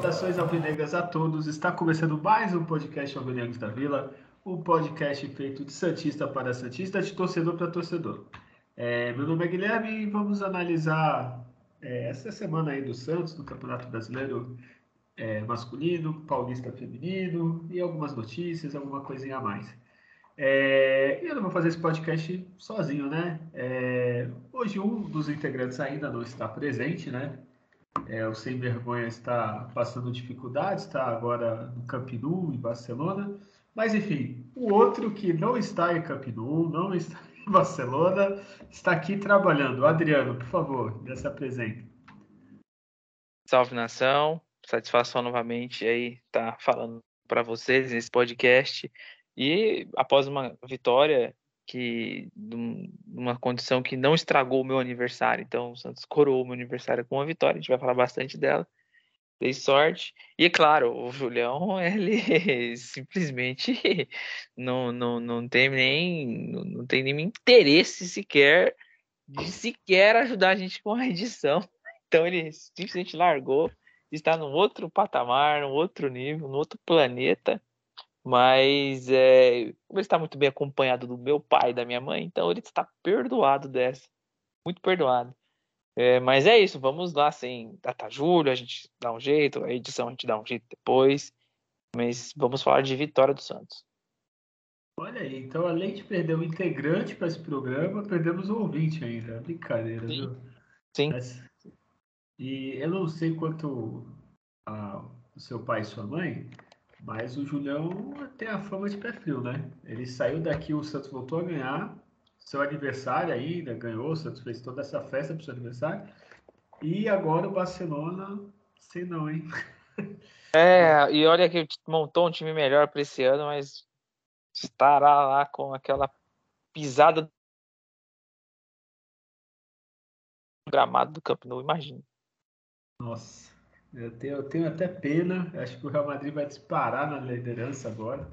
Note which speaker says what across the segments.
Speaker 1: Saudações alvinegras a todos. Está começando mais um podcast Alvinegros da Vila, um podcast feito de santista para santista, de torcedor para torcedor. É, meu nome é Guilherme e vamos analisar é, essa semana aí do Santos, do Campeonato Brasileiro é, masculino, paulista feminino e algumas notícias, alguma coisinha a mais. É, eu não vou fazer esse podcast sozinho, né? É, hoje um dos integrantes ainda não está presente, né? É, o Sem Vergonha está passando dificuldades, está agora no Camp Nou, em Barcelona. Mas, enfim, o outro que não está em Camp Nou, não está em Barcelona, está aqui trabalhando. Adriano, por favor, já se apresente.
Speaker 2: Salve, nação. Satisfação novamente aí estar tá falando para vocês nesse podcast. E após uma vitória que numa condição que não estragou o meu aniversário. Então, o Santos coroou o meu aniversário com uma vitória. A gente vai falar bastante dela. Dei sorte. E claro, o Julião, ele simplesmente não, não, não tem nem não tem nenhum interesse sequer de sequer ajudar a gente com a edição. Então ele simplesmente largou, está num outro patamar, num outro nível, num outro planeta. Mas é, como ele está muito bem acompanhado do meu pai e da minha mãe, então ele está perdoado dessa. Muito perdoado. É, mas é isso, vamos lá, assim, data julho, a gente dá um jeito, a edição a gente dá um jeito depois. Mas vamos falar de vitória do Santos.
Speaker 1: Olha aí, então além de perder um integrante para esse programa, perdemos um ouvinte ainda. Brincadeira,
Speaker 2: Sim.
Speaker 1: viu?
Speaker 2: Sim.
Speaker 1: Mas, e eu não sei quanto a, o seu pai e sua mãe, mas o Julião tem a fama de pé frio, né? Ele saiu daqui, o Santos voltou a ganhar. Seu aniversário ainda ganhou, o Santos fez toda essa festa pro seu aniversário. E agora o Barcelona, sei não, hein?
Speaker 2: É, e olha que montou um time melhor para esse ano, mas estará lá com aquela pisada gramado do Camp Nou, imagina.
Speaker 1: Nossa. Eu tenho, eu tenho até pena. Acho que o Real Madrid vai disparar na liderança agora.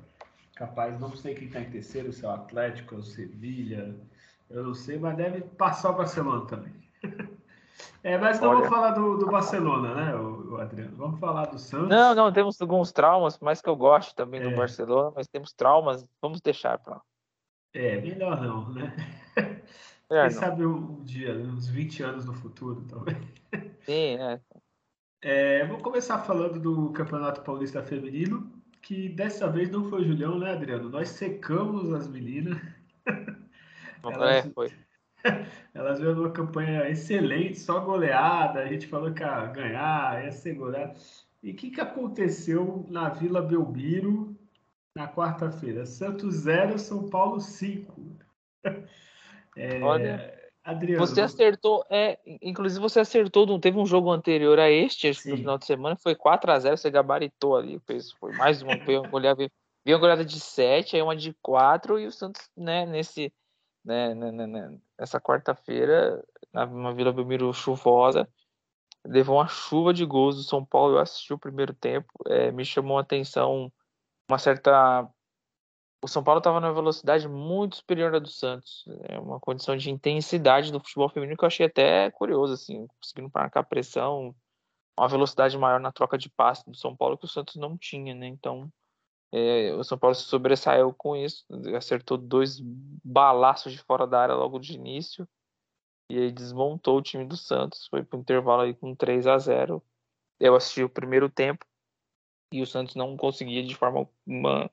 Speaker 1: Capaz, não sei quem está em terceiro, se é o Atlético, ou o Sevilha. Eu não sei, mas deve passar o Barcelona também. É, mas não Olha... vamos falar do, do Barcelona, né, o, o, Adriano? Vamos falar do Santos.
Speaker 2: Não, não, temos alguns traumas, mais que eu gosto também é. do Barcelona, mas temos traumas, vamos deixar para
Speaker 1: É, melhor não, né? É, Quem não. sabe um dia, uns 20 anos no futuro, talvez.
Speaker 2: Sim, é.
Speaker 1: É, vou começar falando do Campeonato Paulista Feminino, que dessa vez não foi o Julião, né, Adriano? Nós secamos as meninas.
Speaker 2: elas, é, foi.
Speaker 1: elas viram uma campanha excelente, só goleada. A gente falou que ia ganhar, ia ser goleada. E o que, que aconteceu na Vila Belmiro na quarta-feira? Santos 0, São Paulo 5.
Speaker 2: É, Olha. Adriano. Você acertou, é, inclusive você acertou, não teve um jogo anterior a este, acho que no final de semana, foi 4 a 0 você gabaritou ali, foi mais uma, veio uma goleada, veio uma goleada de 7, aí uma de 4, e o Santos, né, nesse, né, né, né, né nessa quarta-feira, na Vila Belmiro chuvosa, levou uma chuva de gols do São Paulo, eu assisti o primeiro tempo, é, me chamou a atenção uma certa o São Paulo estava numa velocidade muito superior à do Santos. É uma condição de intensidade do futebol feminino que eu achei até curioso, assim, conseguindo marcar pressão, uma velocidade maior na troca de passe do São Paulo que o Santos não tinha, né? Então, é, o São Paulo se sobressaiu com isso, acertou dois balaços de fora da área logo de início e aí desmontou o time do Santos, foi para o intervalo aí com 3 a 0. Eu assisti o primeiro tempo e o Santos não conseguia de forma uma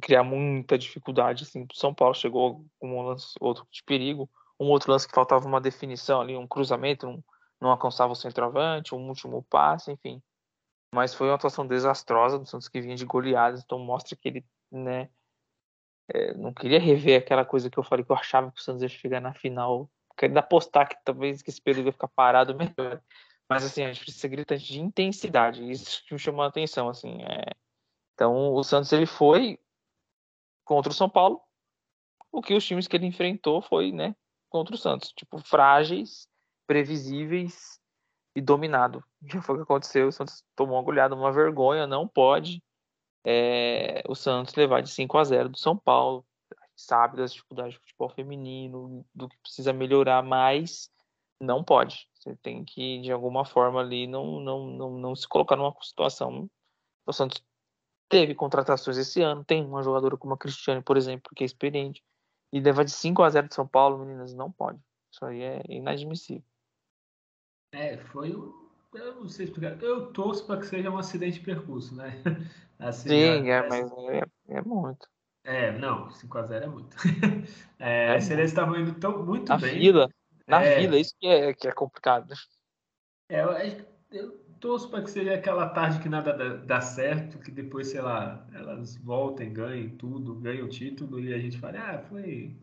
Speaker 2: criar muita dificuldade assim. São Paulo chegou com um lance outro de perigo. Um outro lance que faltava uma definição ali um cruzamento um, não alcançava o centroavante um último passe enfim. Mas foi uma atuação desastrosa do Santos que vinha de goleadas então mostra que ele né é, não queria rever aquela coisa que eu falei que eu achava que o Santos ia chegar na final. Queria apostar que talvez que esse período ia ficar parado melhor. Mas assim a gente precisa gritante de intensidade. Isso que me chamou a atenção assim é... então o Santos ele foi contra o São Paulo, o que os times que ele enfrentou foi, né, contra o Santos, tipo, frágeis, previsíveis e dominado. Que foi o que aconteceu, o Santos tomou uma goleada, uma vergonha, não pode é, o Santos levar de 5 a 0 do São Paulo. Sabe das dificuldades do futebol feminino, do que precisa melhorar mais, não pode. Você tem que, de alguma forma, ali, não, não, não, não se colocar numa situação. O Santos teve contratações esse ano, tem uma jogadora como a Cristiane, por exemplo, que é experiente, e levar de 5 a 0 de São Paulo, meninas, não pode. Isso aí é inadmissível.
Speaker 1: É, foi o. Eu não sei explicar. Eu torço para que seja um acidente de percurso, né?
Speaker 2: Assim, Sim, é, mas é, é muito.
Speaker 1: É, não, 5x0 é muito. É, é, as sereias estavam indo tão, muito
Speaker 2: na
Speaker 1: bem.
Speaker 2: Fila, na é, fila, isso que é, que é complicado.
Speaker 1: É, eu, eu torço para que seja aquela tarde que nada dá, dá, certo, que depois, sei lá, elas voltem, ganhem tudo, ganhem o título e a gente fala, ah, foi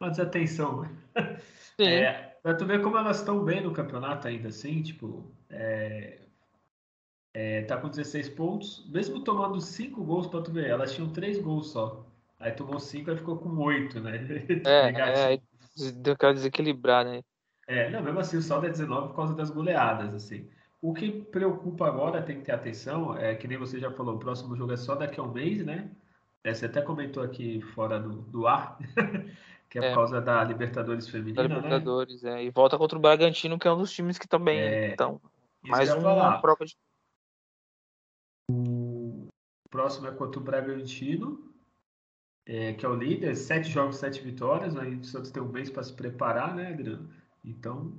Speaker 1: uma desatenção. Sim. É, pra tu ver como elas estão bem no campeonato ainda, assim, tipo, é, é, tá com 16 pontos, mesmo tomando 5 gols para tu ver, elas tinham 3 gols só. Aí tomou 5 e ficou com 8, né?
Speaker 2: É, é, deu aquela desequilibrar, né?
Speaker 1: É, não, mesmo assim o saldo é 19 por causa das goleadas, assim. O que preocupa agora, tem que ter atenção, é que nem você já falou, o próximo jogo é só daqui a um mês, né? É, você até comentou aqui fora do, do ar, que é, é, por causa da Libertadores Feminina, da
Speaker 2: né? Libertadores, né? é. E volta contra o Bragantino, que é um dos times que também é, estão. Mais uma falar. prova de
Speaker 1: próximo é contra o Bragantino, é, que é o líder, sete jogos, sete vitórias. Aí o Santos tem um mês para se preparar, né, Adriano? Então,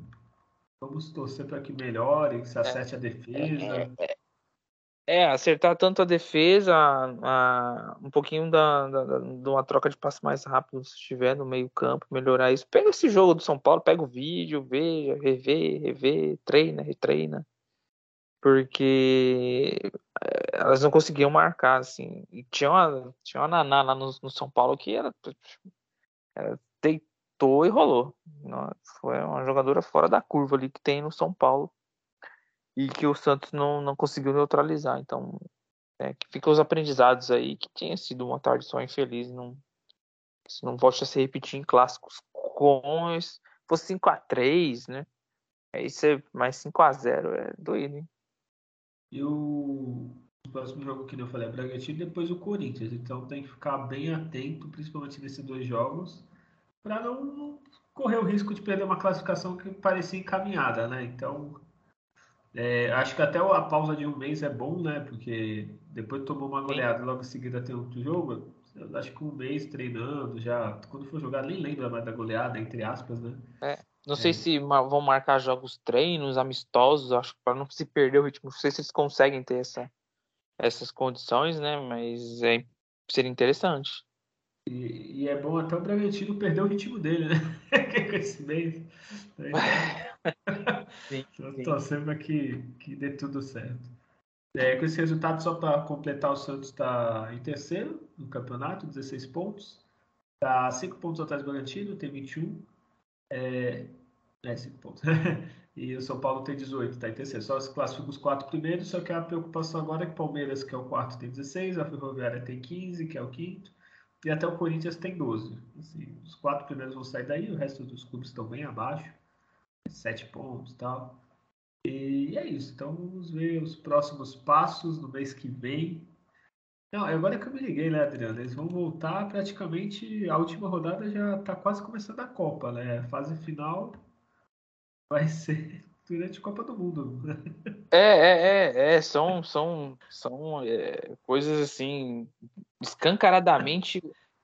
Speaker 1: vamos torcer para que melhore, que se acerte a defesa.
Speaker 2: É, é, é, acertar tanto a defesa, a, a, um pouquinho da, da, da, de uma troca de passe mais rápido se estiver no meio campo, melhorar isso. Pega esse jogo do São Paulo, pega o vídeo, veja, revê, revê, treina, retreina porque eh, elas não conseguiam marcar, assim. E tinha uma, tinha uma Naná lá no, no São Paulo que era, era, e rolou. Foi uma jogadora fora da curva ali que tem no São Paulo e que o Santos não, não conseguiu neutralizar. Então, é, que fica os aprendizados aí, que tinha sido uma tarde só infeliz, não, isso não volte a se repetir em clássicos com fosse 5 a 3 né? Aí você mais 5 a 0 é doido, hein?
Speaker 1: E o, próximo jogo que eu falei é Bragantino e depois o Corinthians. Então tem que ficar bem atento, principalmente nesses dois jogos, para não correr o risco de perder uma classificação que parecia encaminhada, né? Então é, acho que até a pausa de um mês é bom, né? Porque depois tomou uma goleada e logo em seguida tem outro jogo. Acho que um mês treinando já. Quando for jogar, nem lembra mais da goleada, entre aspas, né?
Speaker 2: É. Não sei é. se vão marcar jogos treinos, amistosos, acho que para não se perder o ritmo. Não sei se eles conseguem ter essa, essas condições, né? Mas é, seria interessante.
Speaker 1: E, e, é bom até o Bragantino perder o ritmo dele, né? Com esse mês. sim, sim. Torcendo para que, que dê tudo certo. É, com esse resultado, só para completar, o Santos está em terceiro no campeonato, 16 pontos. Está 5 pontos atrás do Bragantino, tem 21. É, é 5 pontos. e o São Paulo tem 18, está em terceiro. Só se classifica os quatro primeiros, só que a preocupação agora é que o Palmeiras, que é o quarto, tem 16, a Ferroviária tem 15, que é o quinto, e até o Corinthians tem 12. Assim, os quatro primeiros vão sair daí, o resto dos clubes estão bem abaixo, 7 pontos e tal. E é isso. Então vamos ver os próximos passos no mês que vem. Não, agora que eu me liguei, né, Adriano? Eles vão voltar praticamente. A última rodada já está quase começando a Copa, né? A fase final vai ser durante a Copa do Mundo.
Speaker 2: É, é, é, é são, são, são é, coisas assim, escancaradamente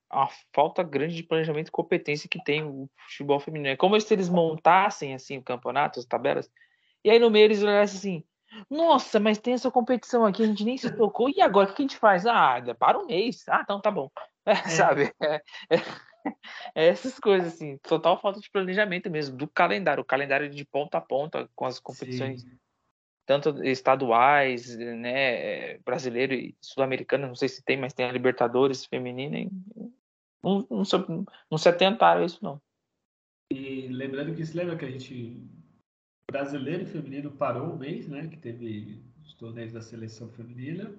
Speaker 2: a falta grande de planejamento e competência que tem o futebol feminino. É como se eles montassem assim o campeonato, as tabelas, e aí no meio eles olhassem assim nossa, mas tem essa competição aqui, a gente nem se tocou. E agora, o que a gente faz? Ah, para um mês. Ah, então tá bom. É, é. Sabe? É, é, é, essas coisas, assim. Total falta de planejamento mesmo, do calendário. O calendário de ponta a ponta, com as competições, Sim. Tanto estaduais, né, brasileiro e sul-americano. Não sei se tem, mas tem a Libertadores feminina. E não, não, não, não se atentaram a isso, não.
Speaker 1: E lembrando que se lembra que a gente brasileiro e feminino parou um mês, né? Que teve os torneios da seleção feminina.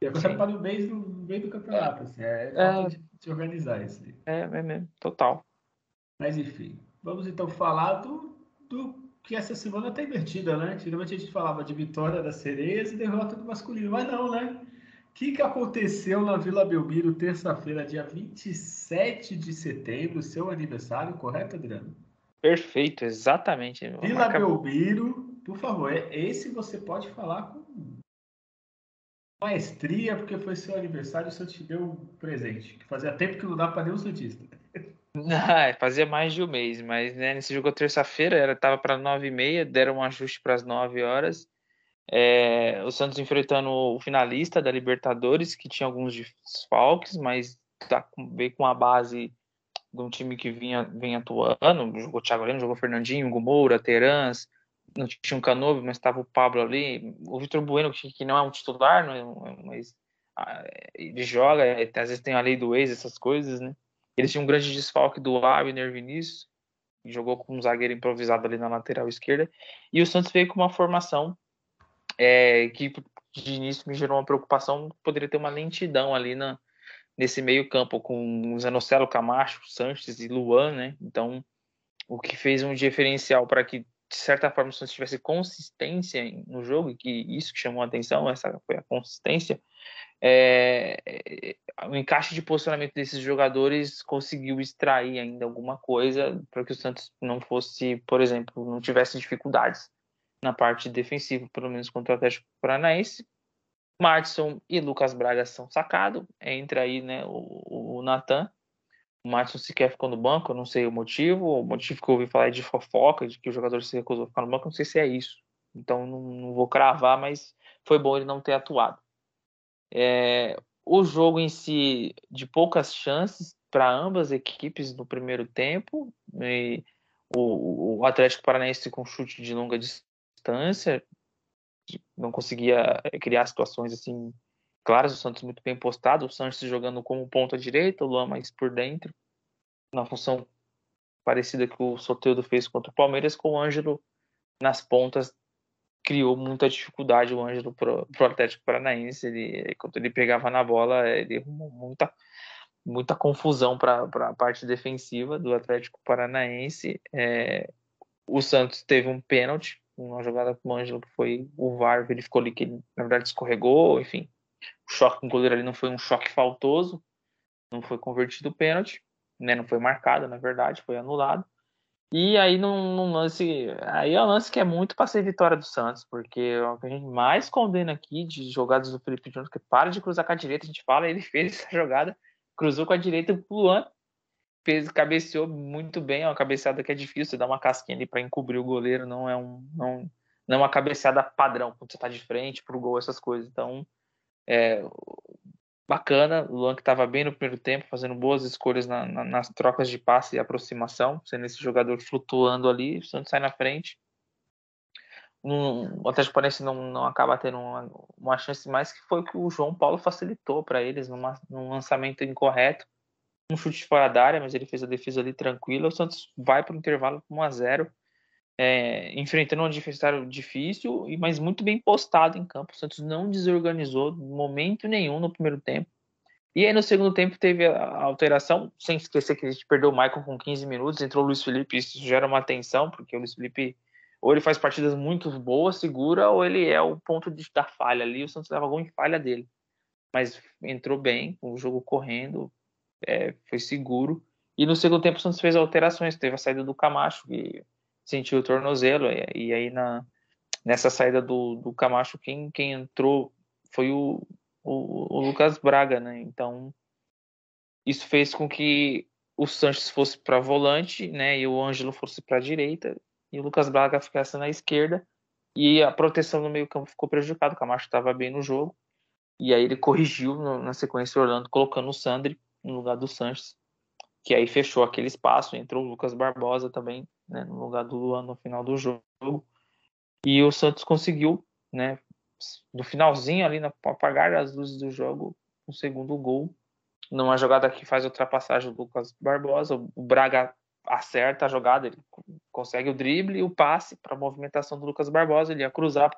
Speaker 1: E agora Sim. para o mês no meio do campeonato. Assim, é, é de, de organizar isso.
Speaker 2: É, é mesmo, total.
Speaker 1: Mas enfim, vamos então falar do, do que essa semana está invertida, né? Geralmente a gente falava de vitória das sereias e derrota do masculino, mas não, né? O que, que aconteceu na Vila Belmiro terça-feira, dia 27 de setembro, seu aniversário, correto, Adriano?
Speaker 2: Perfeito, exatamente.
Speaker 1: Vila. Belmiro, por favor, é, esse você pode falar com maestria, porque foi seu aniversário, o Santos te deu um presente, que fazia tempo que não dá para nenhum Santista.
Speaker 2: Não, fazia mais de um mês, mas né, nesse jogo terça-feira era tava para nove e meia, deram um ajuste para as nove horas. É, o Santos enfrentando o finalista da Libertadores, que tinha alguns desfalques, mas tá veio com a base de um time que vinha, vinha atuando. Jogou Thiago Lemos, jogou Fernandinho, Hugo Terans, não tinha um Canovo, mas estava o Pablo ali. O Vitor Bueno, que, não é um titular, não é, mas ah, ele joga, é, às vezes tem a lei do ex, essas coisas, né? Eles tinham um grande desfalque do Abner Vinícius, que jogou com um zagueiro improvisado ali na lateral esquerda. E o Santos veio com uma formação é, que de início me gerou uma preocupação, poderia ter uma lentidão ali na, nesse meio campo com Zanocelo, Camacho, Sanches e Luan, né? Então, o que fez um diferencial para que de certa forma o Santos tivesse consistência no jogo, e que isso que chamou a atenção, essa foi a consistência, é, é, o encaixe de posicionamento desses jogadores conseguiu extrair ainda alguma coisa para que o Santos não fosse, por exemplo, não tivesse dificuldades na parte defensiva, pelo menos contra o Atlético Paranaense. Martinson e Lucas Braga são sacados, entra aí né, o, o Natan. O Martinson sequer ficou no banco, eu não sei o motivo. O motivo que eu ouvi falar é de fofoca, de que o jogador se recusou a ficar no banco, não sei se é isso. Então não, não vou cravar, mas foi bom ele não ter atuado. É, o jogo em si, de poucas chances para ambas equipes no primeiro tempo. O, o, Atlético Paranaense com chute de longa distância, não conseguia eh, criar situações assim claras. O Santos muito bem postado, o Santos jogando como ponta direita, o Luan mais por dentro, na função parecida que o Soteldo fez contra o Palmeiras, com o Ângelo nas pontas criou muita dificuldade o Ângelo pro, pro Atlético Paranaense. Ele, quando ele pegava na bola, ele arrumou muita, muita confusão para a parte defensiva do Atlético Paranaense. É, o Santos teve um pênalti, uma jogada com o Ângelo que foi o VAR, verificou ali que ele, na verdade, escorregou, enfim. O choque com o goleiro ali não foi um choque faltoso, não foi convertido o pênalti, né, não foi marcado, na verdade, foi anulado. E aí num, num, lance. Aí é um lance que é muito para ser vitória do Santos, porque é o que a gente mais condena aqui de jogadas do Felipe Jones, que para de cruzar com a direita, a gente fala, ele fez essa jogada, cruzou com a direita pro Luan, fez, cabeceou muito bem, é uma cabeceada que é difícil, dá uma casquinha ali para encobrir o goleiro, não é um. Não, não é uma cabeceada padrão, quando você tá de frente pro gol, essas coisas. Então, é, bacana. O Luan que estava bem no primeiro tempo, fazendo boas escolhas na, na, nas trocas de passe e aproximação, sendo esse jogador flutuando ali, o Santos sai na frente. Um, o Atlético Paranaense não, não acaba tendo uma, uma chance mais que foi que o João Paulo facilitou para eles numa, num lançamento incorreto, um chute fora da área, mas ele fez a defesa ali tranquila. O Santos vai para o intervalo com 1 a 0 é, enfrentando um adversário difícil, mas muito bem postado em campo. O Santos não desorganizou momento nenhum no primeiro tempo. E aí no segundo tempo teve a alteração, sem esquecer que a gente perdeu o Michael com 15 minutos, entrou o Luiz Felipe, isso gera uma atenção, porque o Luiz Felipe ou ele faz partidas muito boas, segura, ou ele é o ponto de, da falha ali, o Santos leva alguma falha dele. Mas entrou bem, o jogo correndo, é, foi seguro. E no segundo tempo o Santos fez alterações, teve a saída do Camacho, que sentiu o tornozelo, e, e aí na, nessa saída do, do Camacho, quem, quem entrou foi o, o, o, Lucas Braga, né? Então, isso fez com que o Sanches fosse para volante, né? E o Ângelo fosse para a direita, e o Lucas Braga ficasse na esquerda, e a proteção no meio-campo ficou prejudicada. O Camacho estava bem no jogo, e aí ele corrigiu na sequência Orlando, colocando o Sandri no lugar do Sanches, que aí fechou aquele espaço, entrou o Lucas Barbosa também né, no lugar do Luan no final do jogo. E o Santos conseguiu, né, no finalzinho ali, no apagar as luzes do jogo, o um segundo gol. Numa jogada que faz ultrapassagem do Lucas Barbosa, o Braga acerta a jogada, ele consegue o drible e o passe para a movimentação do Lucas Barbosa, ele ia cruzar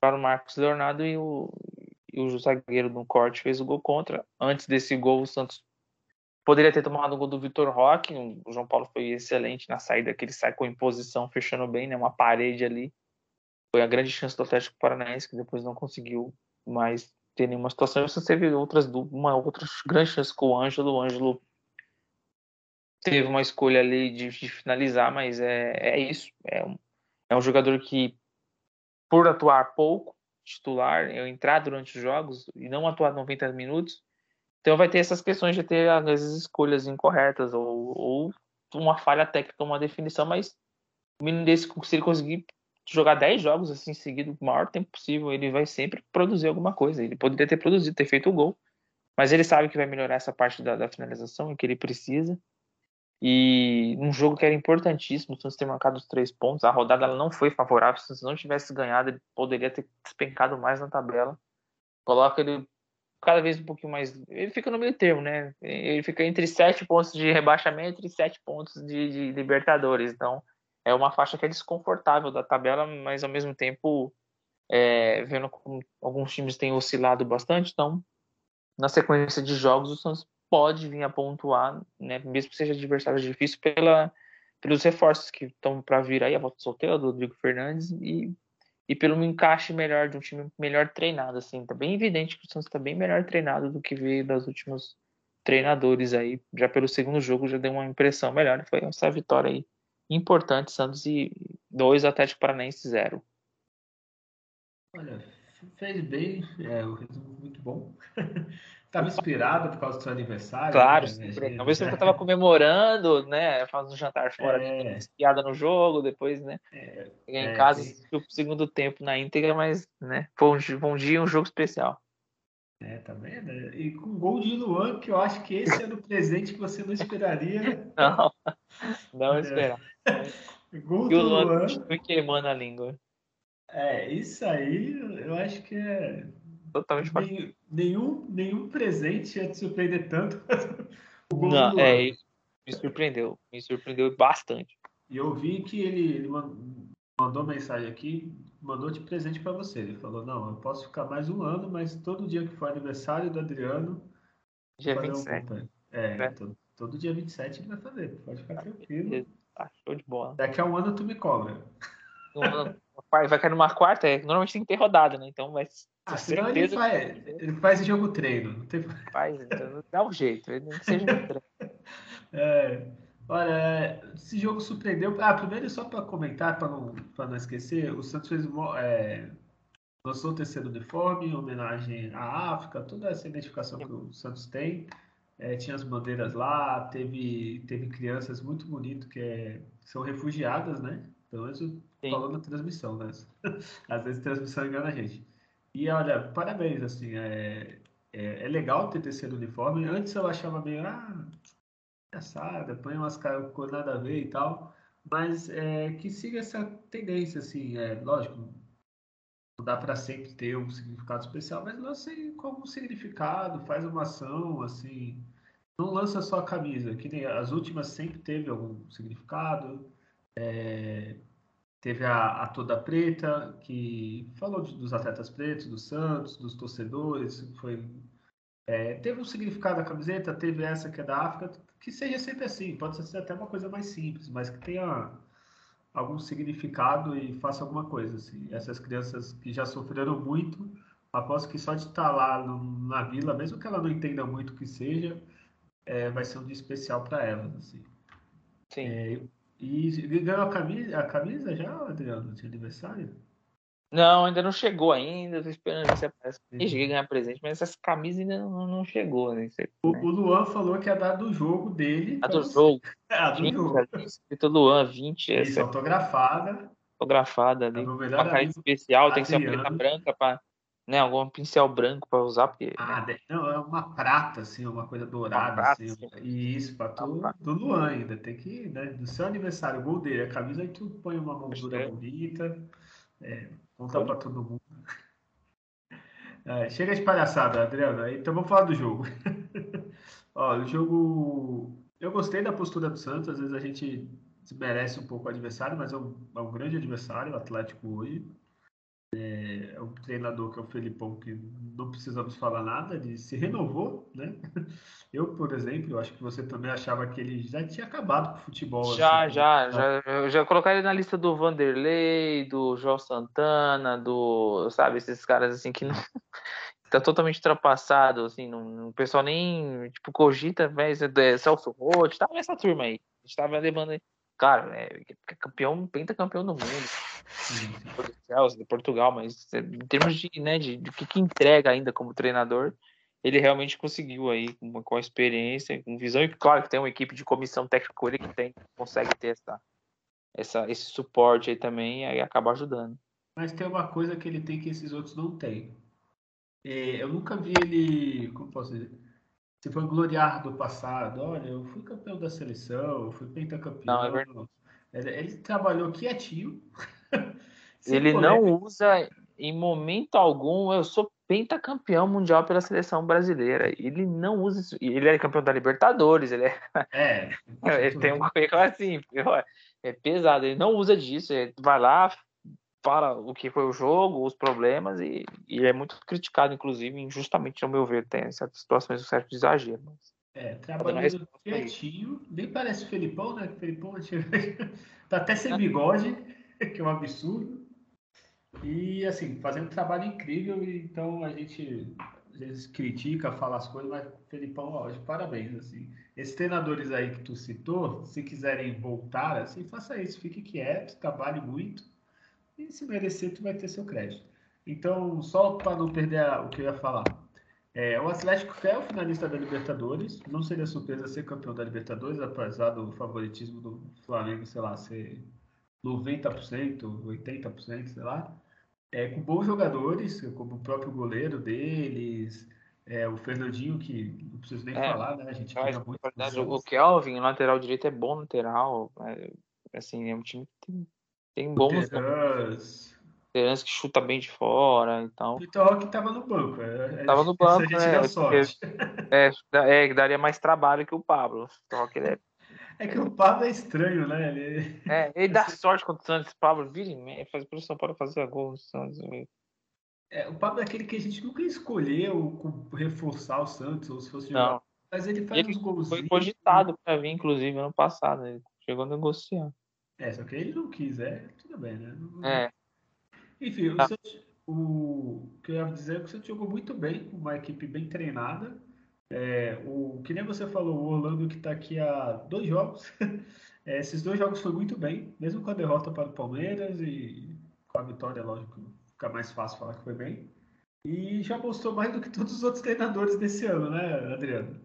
Speaker 2: para o Marcos Leonardo e o, e o zagueiro no corte fez o gol contra. Antes desse gol, o Santos Poderia ter tomado o gol do Vitor Roque. O João Paulo foi excelente na saída, que ele sai com imposição, fechando bem, né? Uma parede ali. Foi a grande chance do Atlético Paranaense, que depois não conseguiu mais ter nenhuma situação. Você teve outras uma outra grande chance com o Ângelo. O Ângelo teve uma escolha ali de, de finalizar, mas é, é isso. É um, é um jogador que, por atuar pouco, titular, eu entrar durante os jogos e não atuar 90 minutos, então vai ter essas questões de ter, às vezes, escolhas incorretas ou, ou uma falha técnica, uma definição, mas o menino desse, se ele conseguir jogar 10 jogos assim seguido, o maior tempo possível, ele vai sempre produzir alguma coisa. Ele poderia ter produzido, ter feito o gol, mas ele sabe que vai melhorar essa parte da, da finalização, que ele precisa. E um jogo que era importantíssimo, o Santos ter marcado os três pontos, a rodada não foi favorável, se não tivesse ganhado, ele poderia ter despencado mais na tabela. Coloca ele cada vez um pouquinho mais. Ele fica no meio termo, né? Ele fica entre sete pontos de rebaixamento e sete pontos de, de Libertadores. Então, é uma faixa que é desconfortável da tabela, mas ao mesmo tempo, é, vendo como alguns times têm oscilado bastante, então, na sequência de jogos, o Santos pode vir a pontuar, né, mesmo que seja adversário difícil, pela, pelos reforços que estão para vir aí, a volta solteira do Rodrigo Fernandes e, e pelo encaixe melhor de um time melhor treinado, assim, tá bem evidente que o Santos está bem melhor treinado do que veio das últimos treinadores aí, já pelo segundo jogo já deu uma impressão melhor, foi essa vitória aí importante, Santos e 2, Atlético Paranaense 0.
Speaker 1: Olha, fez bem, é um resumo muito bom. Estava inspirado por causa do seu aniversário.
Speaker 2: Claro, né? Talvez você estava comemorando, né? Fazendo um jantar fora, é... piada no jogo, depois, né? É... Cheguei em é, casa, tem... o segundo tempo na íntegra, mas, né? Foi um, bom dia, um jogo especial.
Speaker 1: É, tá vendo? E com gol de Luan, que eu acho que esse era o presente que você não esperaria.
Speaker 2: Não, não é. esperava. Gol e o Luan, Luan queimando a língua.
Speaker 1: É, isso aí eu acho que é
Speaker 2: totalmente
Speaker 1: nenhum, nenhum, nenhum presente ia te surpreender tanto.
Speaker 2: o gol Não, do é, me surpreendeu, me surpreendeu bastante.
Speaker 1: E eu vi que ele, ele mandou mensagem aqui, mandou de presente para você. Ele falou: Não, eu posso ficar mais um ano, mas todo dia que for aniversário do Adriano.
Speaker 2: Dia 27.
Speaker 1: Um... É, é. Todo, todo dia 27 ele vai fazer, pode ficar tranquilo.
Speaker 2: Tá show de bola.
Speaker 1: Daqui a um ano tu me cobra.
Speaker 2: Vai cair numa quarta, é, normalmente tem que ter rodada, né? Então vai
Speaker 1: ah, certeza. Ele faz, ele faz jogo treino. Tem...
Speaker 2: Faz, então, dá um jeito, ele não seja treino.
Speaker 1: É, olha, esse jogo surpreendeu. Ah, primeiro, só para comentar, para não, não esquecer, o Santos fez. É, lançou o terceiro uniforme em homenagem à África, toda essa identificação que o Santos tem. É, tinha as bandeiras lá, teve, teve crianças muito bonitas que é, são refugiadas, né? Pelo menos falando na transmissão, né? Às vezes a transmissão engana a gente. E olha, parabéns, assim, é, é, é legal ter terceiro uniforme. Antes eu achava meio, ah, engraçado, põe umas caras com nada a ver e tal. Mas é, que siga essa tendência, assim, é lógico, não dá para sempre ter um significado especial, mas lança com algum significado, faz uma ação, assim, não lança só a camisa, que nem as últimas sempre teve algum significado. É, Teve a, a Toda Preta, que falou de, dos atletas pretos, do Santos, dos torcedores. Foi, é, teve um significado a camiseta, teve essa que é da África, que seja sempre assim. Pode ser até uma coisa mais simples, mas que tenha algum significado e faça alguma coisa. Assim. Essas crianças que já sofreram muito, aposto que só de estar lá no, na vila, mesmo que ela não entenda muito o que seja, é, vai ser um dia especial para elas. Assim.
Speaker 2: Sim. É,
Speaker 1: e ganhou a camisa, a camisa já, Adriano, de aniversário?
Speaker 2: Não, ainda não chegou ainda. Tô esperando que você apareça. Cheguei a ganhar presente, mas essa camisa ainda não, não chegou. Né?
Speaker 1: O, o, Luan falou que é a data do jogo dele.
Speaker 2: A do jogo.
Speaker 1: É, a do 20, jogo.
Speaker 2: Escrito Luan, 20.
Speaker 1: Isso, essa... autografada.
Speaker 2: Autografada ali. É uma cara especial, tem que ser uma preta branca para né, algum pincel branco para usar, porque.
Speaker 1: Ah, né? não, é uma prata, assim, uma coisa dourada, uma prata, assim. E isso, para tu, do Luan ainda, tem que, né, do seu aniversário, o gol dele, a camisa, aí tu põe uma moldura é. bonita, é, conta para todo mundo. É, chega de palhaçada, Adriano, então vamos falar do jogo. Ó, o jogo. Eu gostei da postura do Santos, às vezes a gente desmerece um pouco o adversário, mas é um, é um grande adversário, o Atlético hoje. É, é, um treinador que é o Felipão, que não precisamos falar nada, ele se renovou, né? Eu, por exemplo, eu acho que você também achava que ele já tinha acabado com o futebol.
Speaker 2: Já, assim, já, né? já. Eu já ele na lista do Vanderlei, do João Santana, do, sabe, esses caras assim que não, tá totalmente ultrapassado, assim, não, o pessoal nem, tipo, cogita, velho, é Celso Roth, tava nessa turma aí. A gente tava levando, claro, é, é campeão, pentacampeão do mundo. Celso, de Portugal, mas é, em termos de, né, de, de que, que entrega ainda como treinador, ele realmente conseguiu aí, com, com a experiência, com visão, e claro que tem uma equipe de comissão técnica com ele que tem, consegue ter essa, essa, esse suporte aí também, e aí acaba ajudando.
Speaker 1: Mas tem uma coisa que ele tem que esses outros não têm. É, eu nunca vi ele, como posso dizer, se foi gloriar do passado. Olha, eu fui campeão da seleção, eu fui pentacampeão. Não, é verdade. Ele, ele trabalhou quietinho.
Speaker 2: ele não usa em momento algum, eu sou pentacampeão mundial pela seleção brasileira. Ele não usa isso. Ele é campeão da Libertadores, ele é. é. ele tem um currículo assim, é pesado. Ele não usa disso. Ele vai lá, fala o que foi o jogo, os problemas, e, e é muito criticado, inclusive, injustamente, ao meu ver, tem certas situações, um certo exagero. Mas...
Speaker 1: É, trabalhando quietinho, nem parece o Felipão, né? O Felipão tá até sem bigode, que é um absurdo. E assim, fazendo um trabalho incrível, então a gente às vezes critica, fala as coisas, mas Felipão, ó, de parabéns, assim. Esses treinadores aí que tu citou, se quiserem voltar, assim, faça isso, fique quieto, trabalhe muito e se merecer, tu vai ter seu crédito. Então, só para não perder a, o que eu ia falar. É, o Atlético é o finalista da Libertadores. Não seria surpresa ser campeão da Libertadores, apesar do favoritismo do Flamengo, sei lá, ser 90%, 80%, sei lá. É, com bons jogadores, como o próprio goleiro deles, é, o Fernandinho, que não preciso nem é, falar, né? A gente
Speaker 2: muito verdade, o Kelvin, lateral direito, é bom lateral. É, assim, é um time que tem tem bons. Terans que chuta bem de fora então.
Speaker 1: O Vitor Roque tava no banco. É,
Speaker 2: é tava no banco, né? É, é, é, daria mais trabalho que o Pablo. O Roque,
Speaker 1: é... é que o Pablo é estranho, né?
Speaker 2: Ele, é, ele dá sorte contra o Santos. Pablo vira e faz pro São Paulo fazer gol no Santos.
Speaker 1: É, o Pablo é aquele que a gente nunca escolheu reforçar o Santos, ou se fosse jogar. Não. Mas ele faz ele uns golzinhos.
Speaker 2: Foi cogitado para vir, inclusive, ano passado. Ele chegou a negociar.
Speaker 1: É, só que ele não quis, é, tudo bem, né?
Speaker 2: É.
Speaker 1: Enfim, tá. o, Santos, o que eu ia dizer é que o Santos jogou muito bem, uma equipe bem treinada. É, o, que nem você falou, o Orlando que está aqui há dois jogos. É, esses dois jogos foi muito bem, mesmo com a derrota para o Palmeiras e com a vitória, lógico, fica mais fácil falar que foi bem. E já mostrou mais do que todos os outros treinadores desse ano, né, Adriano?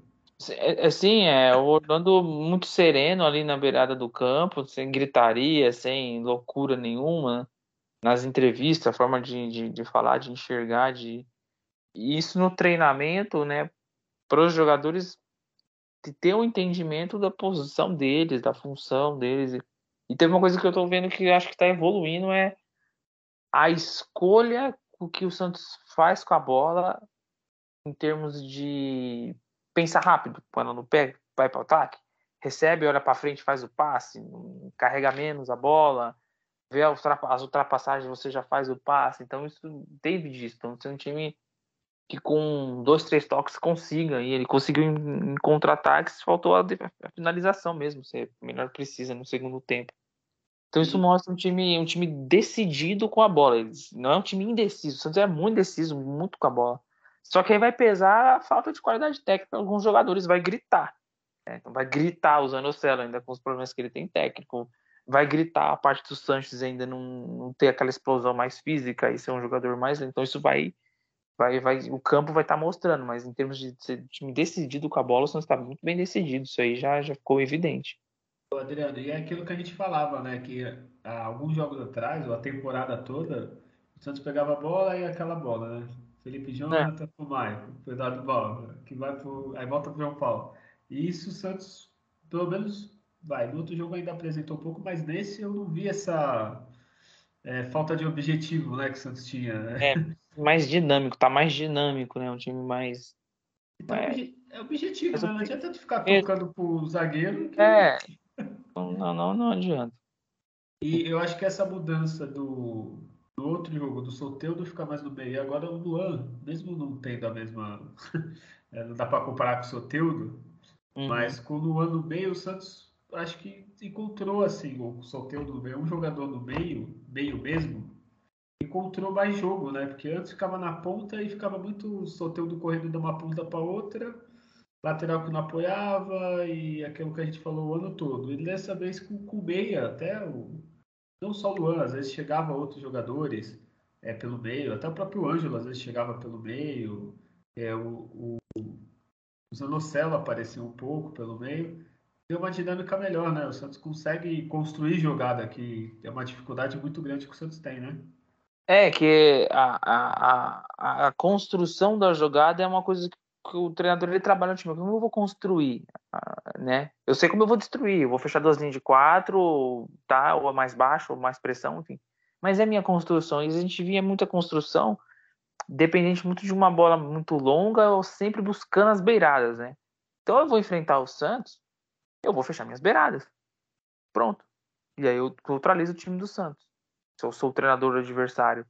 Speaker 2: É, assim, é, o Orlando muito sereno ali na beirada do campo, sem gritaria, sem loucura nenhuma, nas entrevistas, a forma de, de, de falar, de enxergar, de isso no treinamento, né, para os jogadores ter um entendimento da posição deles, da função deles. E tem uma coisa que eu estou vendo que acho que está evoluindo é a escolha o que o Santos faz com a bola em termos de pensa rápido, põe ela no pé, vai para o ataque, recebe, olha para frente, faz o passe, carrega menos a bola, vê as ultrapassagens, você já faz o passe. Então, isso teve disso. Então, você é um time que com dois, três toques consiga, e ele conseguiu em, contra-ataques, faltou a, a, finalização mesmo, você melhor precisa no segundo tempo. Então isso mostra um time, um time decidido com a bola. Eles, não é um time indeciso. O Santos é muito indeciso, muito com a bola. Só que aí vai pesar a falta de qualidade técnica. Alguns jogadores vai gritar. Né? Então vai gritar o Zanocelo ainda com os problemas que ele tem técnico. Vai gritar a parte do Sanches ainda não, não ter aquela explosão mais física e ser um jogador mais. Então isso vai. Vai, vai, o campo vai estar tá mostrando, mas em termos de ser time decidido com a bola, o Santos está muito bem decidido. Isso aí já, já ficou evidente.
Speaker 1: Adriano, e é aquilo que a gente falava, né? Que há alguns jogos atrás, ou a temporada toda, o Santos pegava a bola e aquela bola, né? Felipe é. Jonathan é. pro Maicon, cuidado do bola, que vai pro. Aí volta pro João Paulo. E isso o Santos, pelo menos, vai. No outro jogo ainda apresentou um pouco, mas nesse eu não vi essa é, falta de objetivo né, que o Santos tinha. Né?
Speaker 2: É, mais dinâmico, tá mais dinâmico, né? Um time mais.
Speaker 1: Então, é, é objetivo, né? Não adianta tu ficar tocando é... pro zagueiro. Que...
Speaker 2: É. Não, não, não adianta.
Speaker 1: E eu acho que essa mudança do, no outro jogo do Soteudo fica mais no meio. Agora o Luan, mesmo não tendo a mesma. é, não dá para comparar com o Soteudo, uhum. mas com o Luan no meio, o Santos acho que encontrou assim o Soteudo no meio, um jogador no meio, meio mesmo, encontrou mais jogo, né? Porque antes ficava na ponta e ficava muito solteiro correndo de uma ponta para outra, lateral que não apoiava e aquilo que a gente falou o ano todo. E dessa vez com, o meia, até o, não só o Luan, às vezes chegava outros jogadores é, pelo meio, até o próprio Ângelo às vezes chegava pelo meio, é, o, o, o Zanocelo aparecia um pouco pelo meio deu uma dinâmica melhor, né? O Santos consegue construir jogada, que é uma dificuldade muito grande que o Santos tem, né?
Speaker 2: É, que a, a, a, a construção da jogada é uma coisa que o treinador ele trabalha no time. Como eu vou construir, né? Eu sei como eu vou destruir. Eu vou fechar duas linhas de quatro, tá? Ou mais baixo, ou mais pressão, enfim. Mas é minha construção. E a gente via muita construção dependente muito de uma bola muito longa ou sempre buscando as beiradas, né? Então eu vou enfrentar o Santos eu vou fechar minhas beiradas. Pronto. E aí eu neutralizo o time do Santos. Se eu sou o treinador do adversário.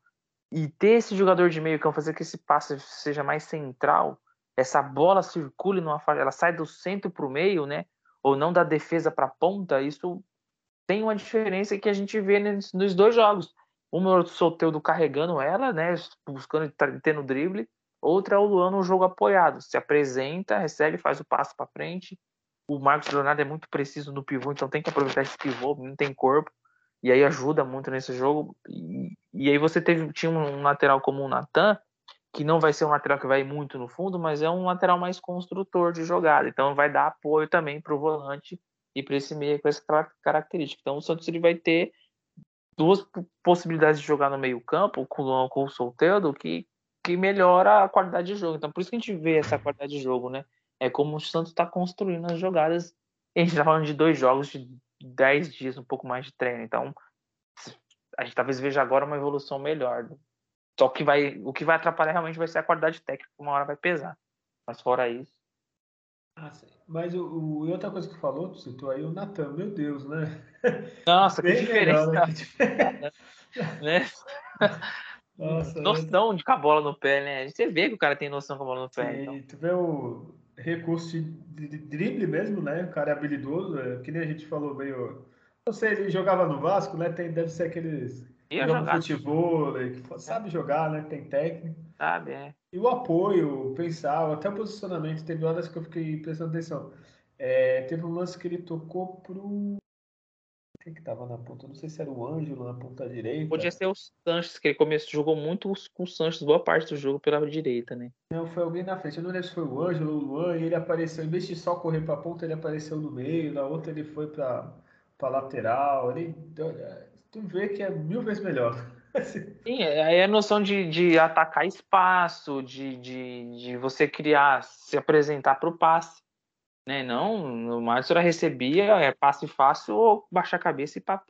Speaker 2: E ter esse jogador de meio campo, fazer que esse passe seja mais central, essa bola circule numa ela sai do centro para o meio, né? Ou não da defesa para a ponta, isso tem uma diferença que a gente vê nos dois jogos. Uma é o Soteudo carregando ela, né? Buscando ter no drible. Outra é o Luan no jogo apoiado. Se apresenta, recebe, faz o passo para frente o Marcos Leonardo é muito preciso no pivô, então tem que aproveitar esse pivô, não tem corpo, e aí ajuda muito nesse jogo. E, e aí você teve, tinha um lateral como o Natan, que não vai ser um lateral que vai muito no fundo, mas é um lateral mais construtor de jogada, então vai dar apoio também para o volante e para esse meio com essa característica. Então o Santos ele vai ter duas possibilidades de jogar no meio campo com o, com o Solteiro que, que melhora a qualidade de jogo. Então por isso que a gente vê essa qualidade de jogo, né? é como o Santos está construindo as jogadas. A gente está falando de dois jogos de dez dias, um pouco mais de treino. Então, a gente talvez veja agora uma evolução melhor. Só que vai, o que vai atrapalhar realmente vai ser a qualidade técnica, uma hora vai pesar. Mas fora isso.
Speaker 1: Ah, mas o, o, e outra coisa que falou, tu citou aí o Natan, meu Deus, né?
Speaker 2: Nossa, que diferença. Melhor, né? né? Nossa, noção de com a bola no pé, né? Você vê que o cara tem noção com a bola no pé.
Speaker 1: Então. Tu vê o, recurso de, de, drible mesmo, né? O cara é habilidoso, é, que nem a gente falou meio. Não sei, ele jogava no Vasco, né? Tem, deve ser aqueles. Joga futebol, que sabe jogar, né? Tem técnica.
Speaker 2: Sabe, é.
Speaker 1: E o apoio, pensar, até o posicionamento, teve horas que eu fiquei prestando atenção. É, teve um lance que ele tocou pro quem que tava na ponta? Não sei se era o Ângelo na ponta direita.
Speaker 2: Podia ser o Sanches, que ele começou, jogou muito com o Sanches, boa parte do jogo pela direita, né?
Speaker 1: Não, foi alguém na frente. Eu não lembro se foi o Ângelo ou o Luan, e ele apareceu, em vez de só correr pra ponta, ele apareceu no meio, na outra ele foi pra, pra lateral. Ele, tu vê que é mil vezes melhor.
Speaker 2: Sim, é, aí é a noção de, de atacar espaço, de, de, de você criar, se apresentar para o passe né? Não, o Márcio recebia é passe fácil ou baixar a cabeça e para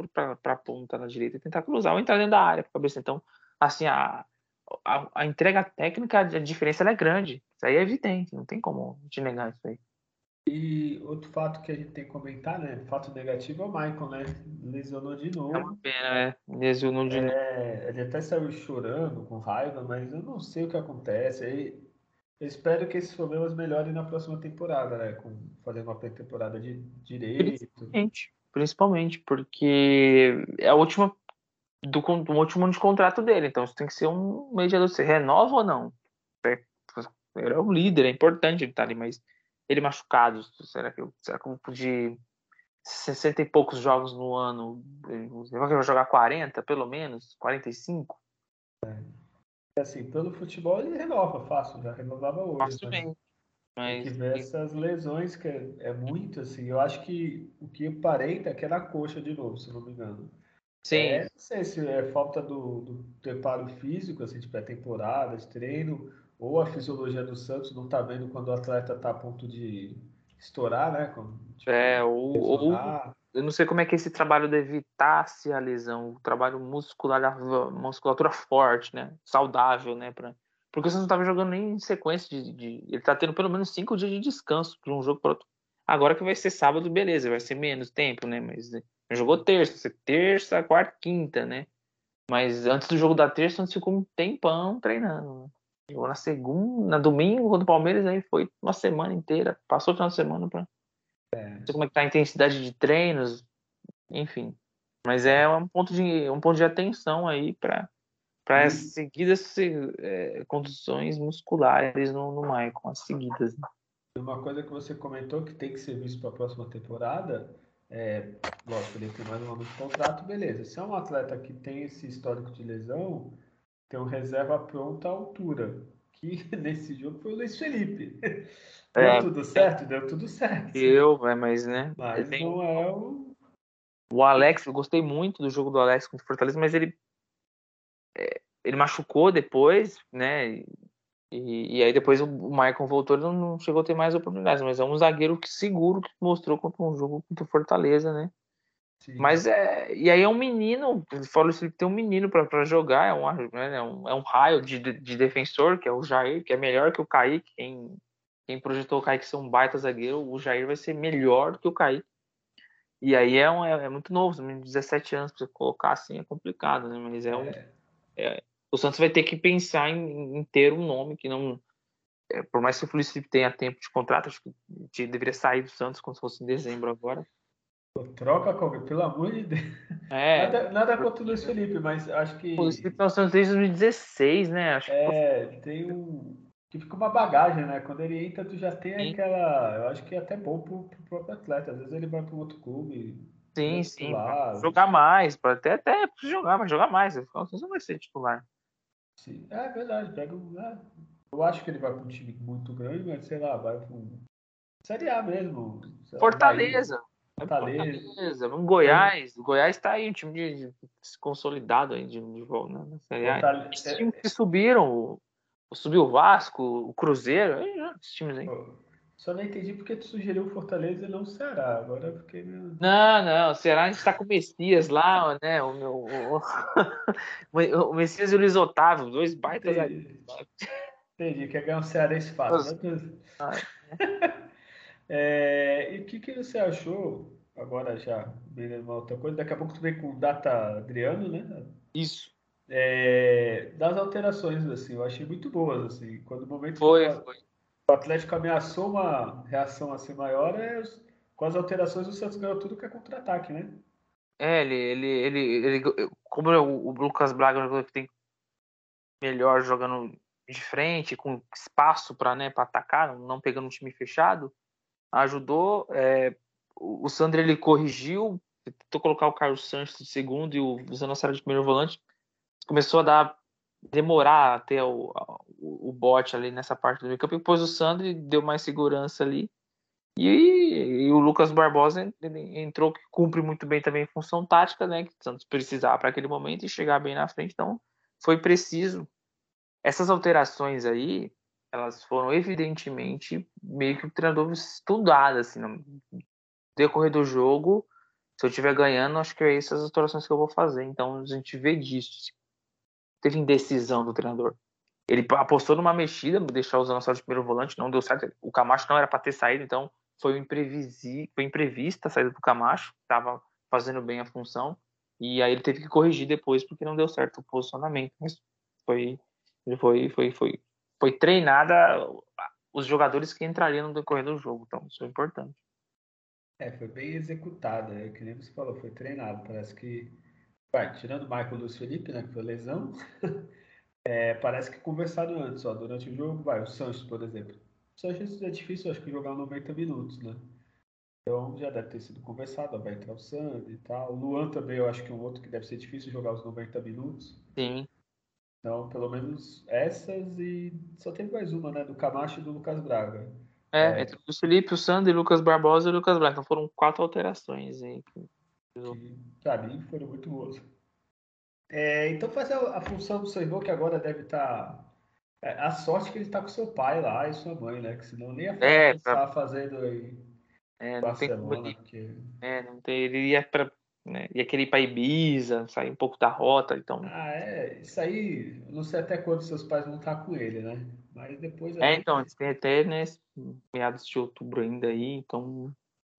Speaker 2: a ponta na direita e tentar cruzar ou entrar dentro da área com a cabeça. Então, assim, a, a, a, entrega técnica, a diferença é grande. Isso aí é evidente, não tem como te negar isso aí.
Speaker 1: E outro fato que a gente tem que comentar, né? Fato negativo é o Michael, né? Lesionou de novo.
Speaker 2: É uma pena, né? Lesionou de é,
Speaker 1: novo. Ele até saiu chorando, com raiva, mas eu não sei o que acontece. Eu espero que esses problemas melhorem na próxima temporada, né? Com, fazendo uma pré-temporada de direito.
Speaker 2: Principalmente, principalmente, porque é a última do, do último ano de contrato dele, então isso tem que ser um mediador. Você renova ou não? É, ele é o líder, é importante ele estar tá ali, mas ele machucado, será que, será que de 60 e poucos jogos no ano, ele vai jogar 40, pelo menos? 45?
Speaker 1: É assim, pelo futebol ele renova fácil, já renovava hoje. Fácil
Speaker 2: né? bem. Mas...
Speaker 1: Tem que ver essas lesões, que é, é, muito assim. Eu acho que o que aparenta é que é na coxa de novo, se não me engano.
Speaker 2: Sim.
Speaker 1: É, não sei se é falta do, do preparo físico, assim, de pré-temporada, de treino, ou a fisiologia do Santos não tá vendo quando o atleta tá a ponto de estourar, né? Como,
Speaker 2: tipo, é, ou, ou, eu não sei como é que é esse trabalho de evitar-se a lesão, o trabalho muscular, musculatura forte, né? Saudável, né? Pra... Porque você não estava jogando nem em sequência de, de, Ele está tendo pelo menos cinco dias de descanso de um jogo para outro. Agora que vai ser sábado, beleza, vai ser menos tempo, né? Mas jogou terça, terça, quarta, quinta, né? Mas antes do jogo da terça, antes ficou um tempão treinando. Jogou na segunda, na domingo contra o Palmeiras, aí foi uma semana inteira. Passou o final de semana para é. Não sei como é que tá a intensidade de treinos, enfim. Mas é um ponto de, um ponto de atenção aí para para as seguidas é, condições musculares no, no Maicon, as seguidas. Né?
Speaker 1: Uma coisa que você comentou que tem que ser visto para a próxima temporada, é, lógico, ele tem mais um ano de contrato, beleza. Se é um atleta que tem esse histórico de lesão, tem um reserva pronta à altura. Que nesse jogo foi o Luiz Felipe. Deu é, tudo certo? Deu tudo certo.
Speaker 2: Eu, mas né?
Speaker 1: Mas tem... não é o.
Speaker 2: O Alex, eu gostei muito do jogo do Alex contra o Fortaleza, mas ele é, ele machucou depois, né? E, e aí depois o Michael voltou, ele não, chegou a ter mais oportunidades, mas é um zagueiro que seguro que mostrou contra um jogo contra o Fortaleza, né? Sim. Mas é. E aí é um menino, fala que tem um menino para jogar, é um, né, é, um, é um raio de, de defensor, que é o Jair, que é melhor que o Kaique. Quem, quem projetou o Kaique ser um baita zagueiro, o Jair vai ser melhor que o Kaique. E aí é, um, é, é muito novo, 17 anos, para você colocar assim é complicado, né? Mas é um. É. É, o Santos vai ter que pensar em, em ter um nome que não. É, por mais que o Felipe tenha tempo de contrato, acho que deveria sair do Santos como se fosse em dezembro agora.
Speaker 1: Troca, Kobe, pelo amor de Deus. É, nada, nada contra o Luiz Felipe, mas acho que.
Speaker 2: O Luiz Felipe tá no Santos desde 2016, né? Acho
Speaker 1: é, que... tem um. Que fica uma bagagem, né? Quando ele entra, tu já tem sim. aquela. Eu acho que é até bom pro, pro próprio atleta. Às vezes ele vai para outro clube.
Speaker 2: Sim, sim. Jogar mais, pode até, até jogar, mas jogar mais. Você não vai ser titular.
Speaker 1: Sim, é verdade. Pega um, é, eu acho que ele vai para um time muito grande, mas sei lá, vai para um. Série A mesmo.
Speaker 2: Fortaleza. Fortaleza. Fortaleza. Um Goiás. O Goiás está aí, um time de, de, consolidado aí de, de volta né, na Série A. Fortaleza. Esses times que subiram, subiu o Vasco, o Cruzeiro, esses times aí.
Speaker 1: Só não entendi porque tu sugeriu o Fortaleza e não o Ceará. Agora eu fiquei
Speaker 2: meio. Não, não, o Ceará a gente tá com o Messias lá, né? O, meu, o, o Messias e o Luiz Otávio, dois baitas
Speaker 1: Entendi. Entendi, quer ganhar um Cearense fácil. Ah, é. é, e o que, que você achou? Agora já vendo uma outra coisa, daqui a pouco tu vem com o Data Adriano, né?
Speaker 2: Isso.
Speaker 1: É, das alterações, assim, eu achei muito boas, assim, quando o momento
Speaker 2: foi, foi
Speaker 1: o Atlético ameaçou uma reação assim maior, é, com as alterações o Santos ganhou tudo que é contra-ataque, né?
Speaker 2: É, ele, ele, ele, ele como o, o Lucas Braga é um que tem melhor jogando de frente, com espaço para né, atacar, não pegando um time fechado, ajudou. É, o, Sandro ele corrigiu, tentou colocar o Carlos Santos de segundo e o Zanossara de primeiro volante. Começou a dar demorar até o, o, o bote ali nessa parte do meio campo, e depois o Sandri deu mais segurança ali. E, e, o Lucas Barbosa entrou que cumpre muito bem também função tática, né? Que o Santos precisava para aquele momento e chegar bem na frente, então foi preciso. Essas alterações aí, elas foram evidentemente meio que o treinador estudado, assim, no decorrer do jogo. Se eu estiver ganhando, acho que é essas alterações que eu vou fazer. Então a gente vê disso teve indecisão do treinador. Ele apostou numa mexida, deixar o Zanossoli de primeiro volante, não deu certo. O Camacho não era para ter saído, então foi, imprevisi, foi imprevista a saída do Camacho, estava fazendo bem a função. E aí ele teve que corrigir depois porque não deu certo o posicionamento. Mas foi, foi, foi, foi, foi treinada os jogadores que entrariam no decorrer do jogo. Então isso é importante.
Speaker 1: É, foi bem executada, é que nem você falou, foi treinado. Parece que Vai, tirando o Michael Luiz Felipe, né, que foi lesão, é, parece que conversaram antes, ó, durante o jogo, vai, o Sanches, por exemplo. O Sanches é difícil, acho que jogar 90 minutos, né? Então já deve ter sido conversado, ó, vai entrar o Sandy e tal. O Luan também, eu acho que é um outro que deve ser difícil jogar os 90 minutos.
Speaker 2: Sim.
Speaker 1: Então, pelo menos essas e só tem mais uma, né? Do Camacho e do Lucas Braga.
Speaker 2: É, é. entre o Felipe, o Sandy, Lucas Barbosa e o Lucas Braga. Então foram quatro alterações aí
Speaker 1: que para mim foram muito boas. É, então faz a, a, função do seu irmão que agora deve estar. Tá, é, a sorte que ele está com seu pai lá e sua mãe, né? Que senão nem ia
Speaker 2: é,
Speaker 1: pra... fazendo aí.
Speaker 2: É, não tem semana, porque... é, não tem. Ele ia para né, ia querer ir para Ibiza, sair um pouco da rota, então.
Speaker 1: Ah, é. Isso aí, não sei até quando seus pais vão estar com ele, né? Mas depois.
Speaker 2: É, então, eles têm até, né, meados de outubro ainda aí, então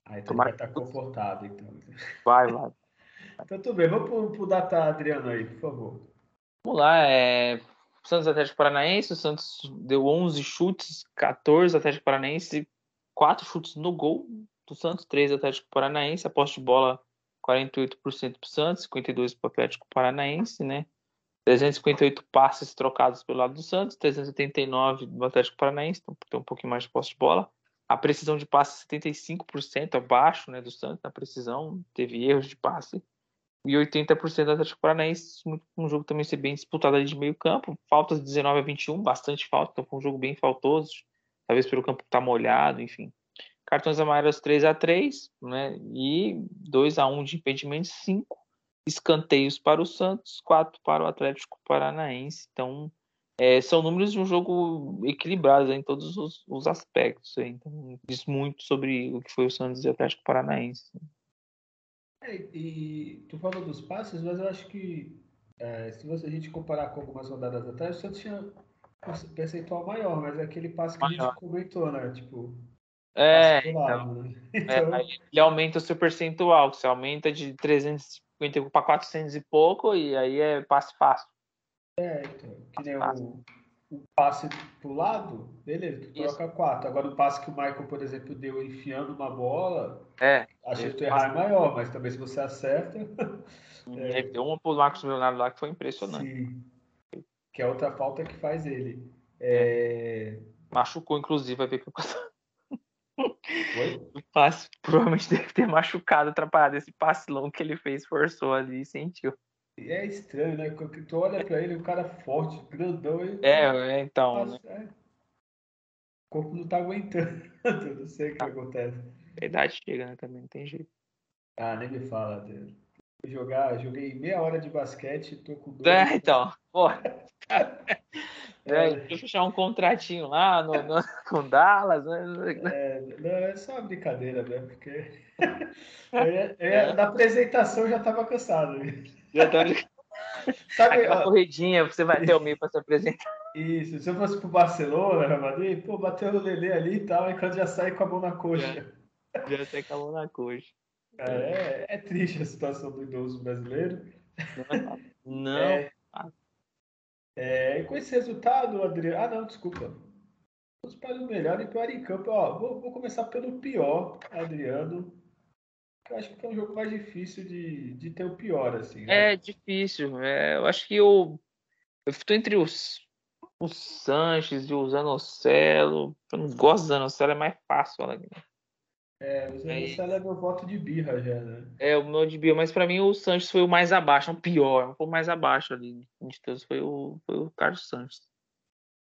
Speaker 1: Aí tu vai estar confortável, então.
Speaker 2: Vai, vai.
Speaker 1: Então tudo bem, vamos pro, pro data Adriano aí, por favor.
Speaker 2: Vamos lá, é... Santos Atlético Paranaense, o Santos deu 11 chutes, 14 Atlético Paranaense, 4 chutes no gol do Santos, 3 Atlético Paranaense, a posse de bola 48% para o Santos, 52% para o Atlético Paranaense, né? 358 passes trocados pelo lado do Santos, 389 do Atlético Paranaense, então tem um pouquinho mais de posse de bola. A precisão de passe 75% abaixo né, do Santos na precisão, teve erros de passe. E 80% do Atlético Paranaense, um jogo também ser bem disputado ali de meio campo. Faltas 19 a 21, bastante falta, então foi um jogo bem faltoso. Talvez pelo campo estar tá molhado, enfim. Cartões amarelos 3 a 3 né? E 2 a 1 de impedimentos, 5 escanteios para o Santos, 4 para o Atlético Paranaense. Então, é, são números de um jogo equilibrado em todos os, os aspectos. Então, diz muito sobre o que foi o Santos e o Atlético Paranaense.
Speaker 1: É, e tu falou dos passes, mas eu acho que é, se você, a gente comparar com algumas rodadas atrás, o Santos tinha um percentual maior, mas é aquele passe que maior. a gente comentou, né? Tipo,
Speaker 2: é, então, né? então... É, ele aumenta o seu percentual, você aumenta de 350 para 400 e pouco, e aí é passe fácil.
Speaker 1: É, então, que nem o, o passe pro lado, beleza, tu troca quatro. Agora o passe que o Michael, por exemplo, deu enfiando uma bola,
Speaker 2: é,
Speaker 1: achei que tu errar é maior, mas também se você acerta.
Speaker 2: é, deu uma pro Marcos Leonardo lá que foi impressionante. Sim.
Speaker 1: Que é outra falta que faz ele. É...
Speaker 2: Machucou, inclusive, vai ver que o passe provavelmente deve ter machucado, atrapalhado esse passe longo que ele fez, forçou ali e sentiu.
Speaker 1: É estranho, né? Quando tu olha pra ele, o cara forte, grandão. Ele...
Speaker 2: É, é, então.
Speaker 1: Nossa, né? é. O corpo não tá aguentando. Eu não sei o que ah, acontece.
Speaker 2: A idade chega, né? Também não tem jeito.
Speaker 1: Ah, nem me fala, Deus. Jogar, joguei meia hora de basquete, tô com
Speaker 2: dor. É, então. É, deixa eu fechar um contratinho lá no, no, com Dallas. Né?
Speaker 1: É, não, é só uma brincadeira, né? Porque eu eu é. na apresentação já tava cansado. Já
Speaker 2: tava... Sabe, Aquela ó, corridinha, você vai ter o meio para se apresentar.
Speaker 1: Isso, se eu fosse pro Barcelona, Real Madrid, pô, bateu no Lelê ali e tal, e quando já sai com a mão na coxa.
Speaker 2: Já, já sai com a mão na coxa.
Speaker 1: É, é, triste a situação do idoso brasileiro.
Speaker 2: Não. não. É,
Speaker 1: é, com esse resultado, Adriano. Ah, não, desculpa. Vamos para o melhor e pior em campo. Ó, vou, vou começar pelo pior, Adriano. Eu acho que é um jogo mais difícil de, de ter o pior, assim.
Speaker 2: Né? É difícil. É, eu acho que eu, eu estou entre os, o Sanches e o Zanocelo. Eu não gosto do Zanocelo, é mais fácil. Né?
Speaker 1: É, o Zanocelo é meu voto de birra já, né?
Speaker 2: É, o meu de birra, mas pra mim o Sanches foi o mais abaixo, o pior, foi o mais abaixo ali de todos, foi o, foi o Carlos Sanches.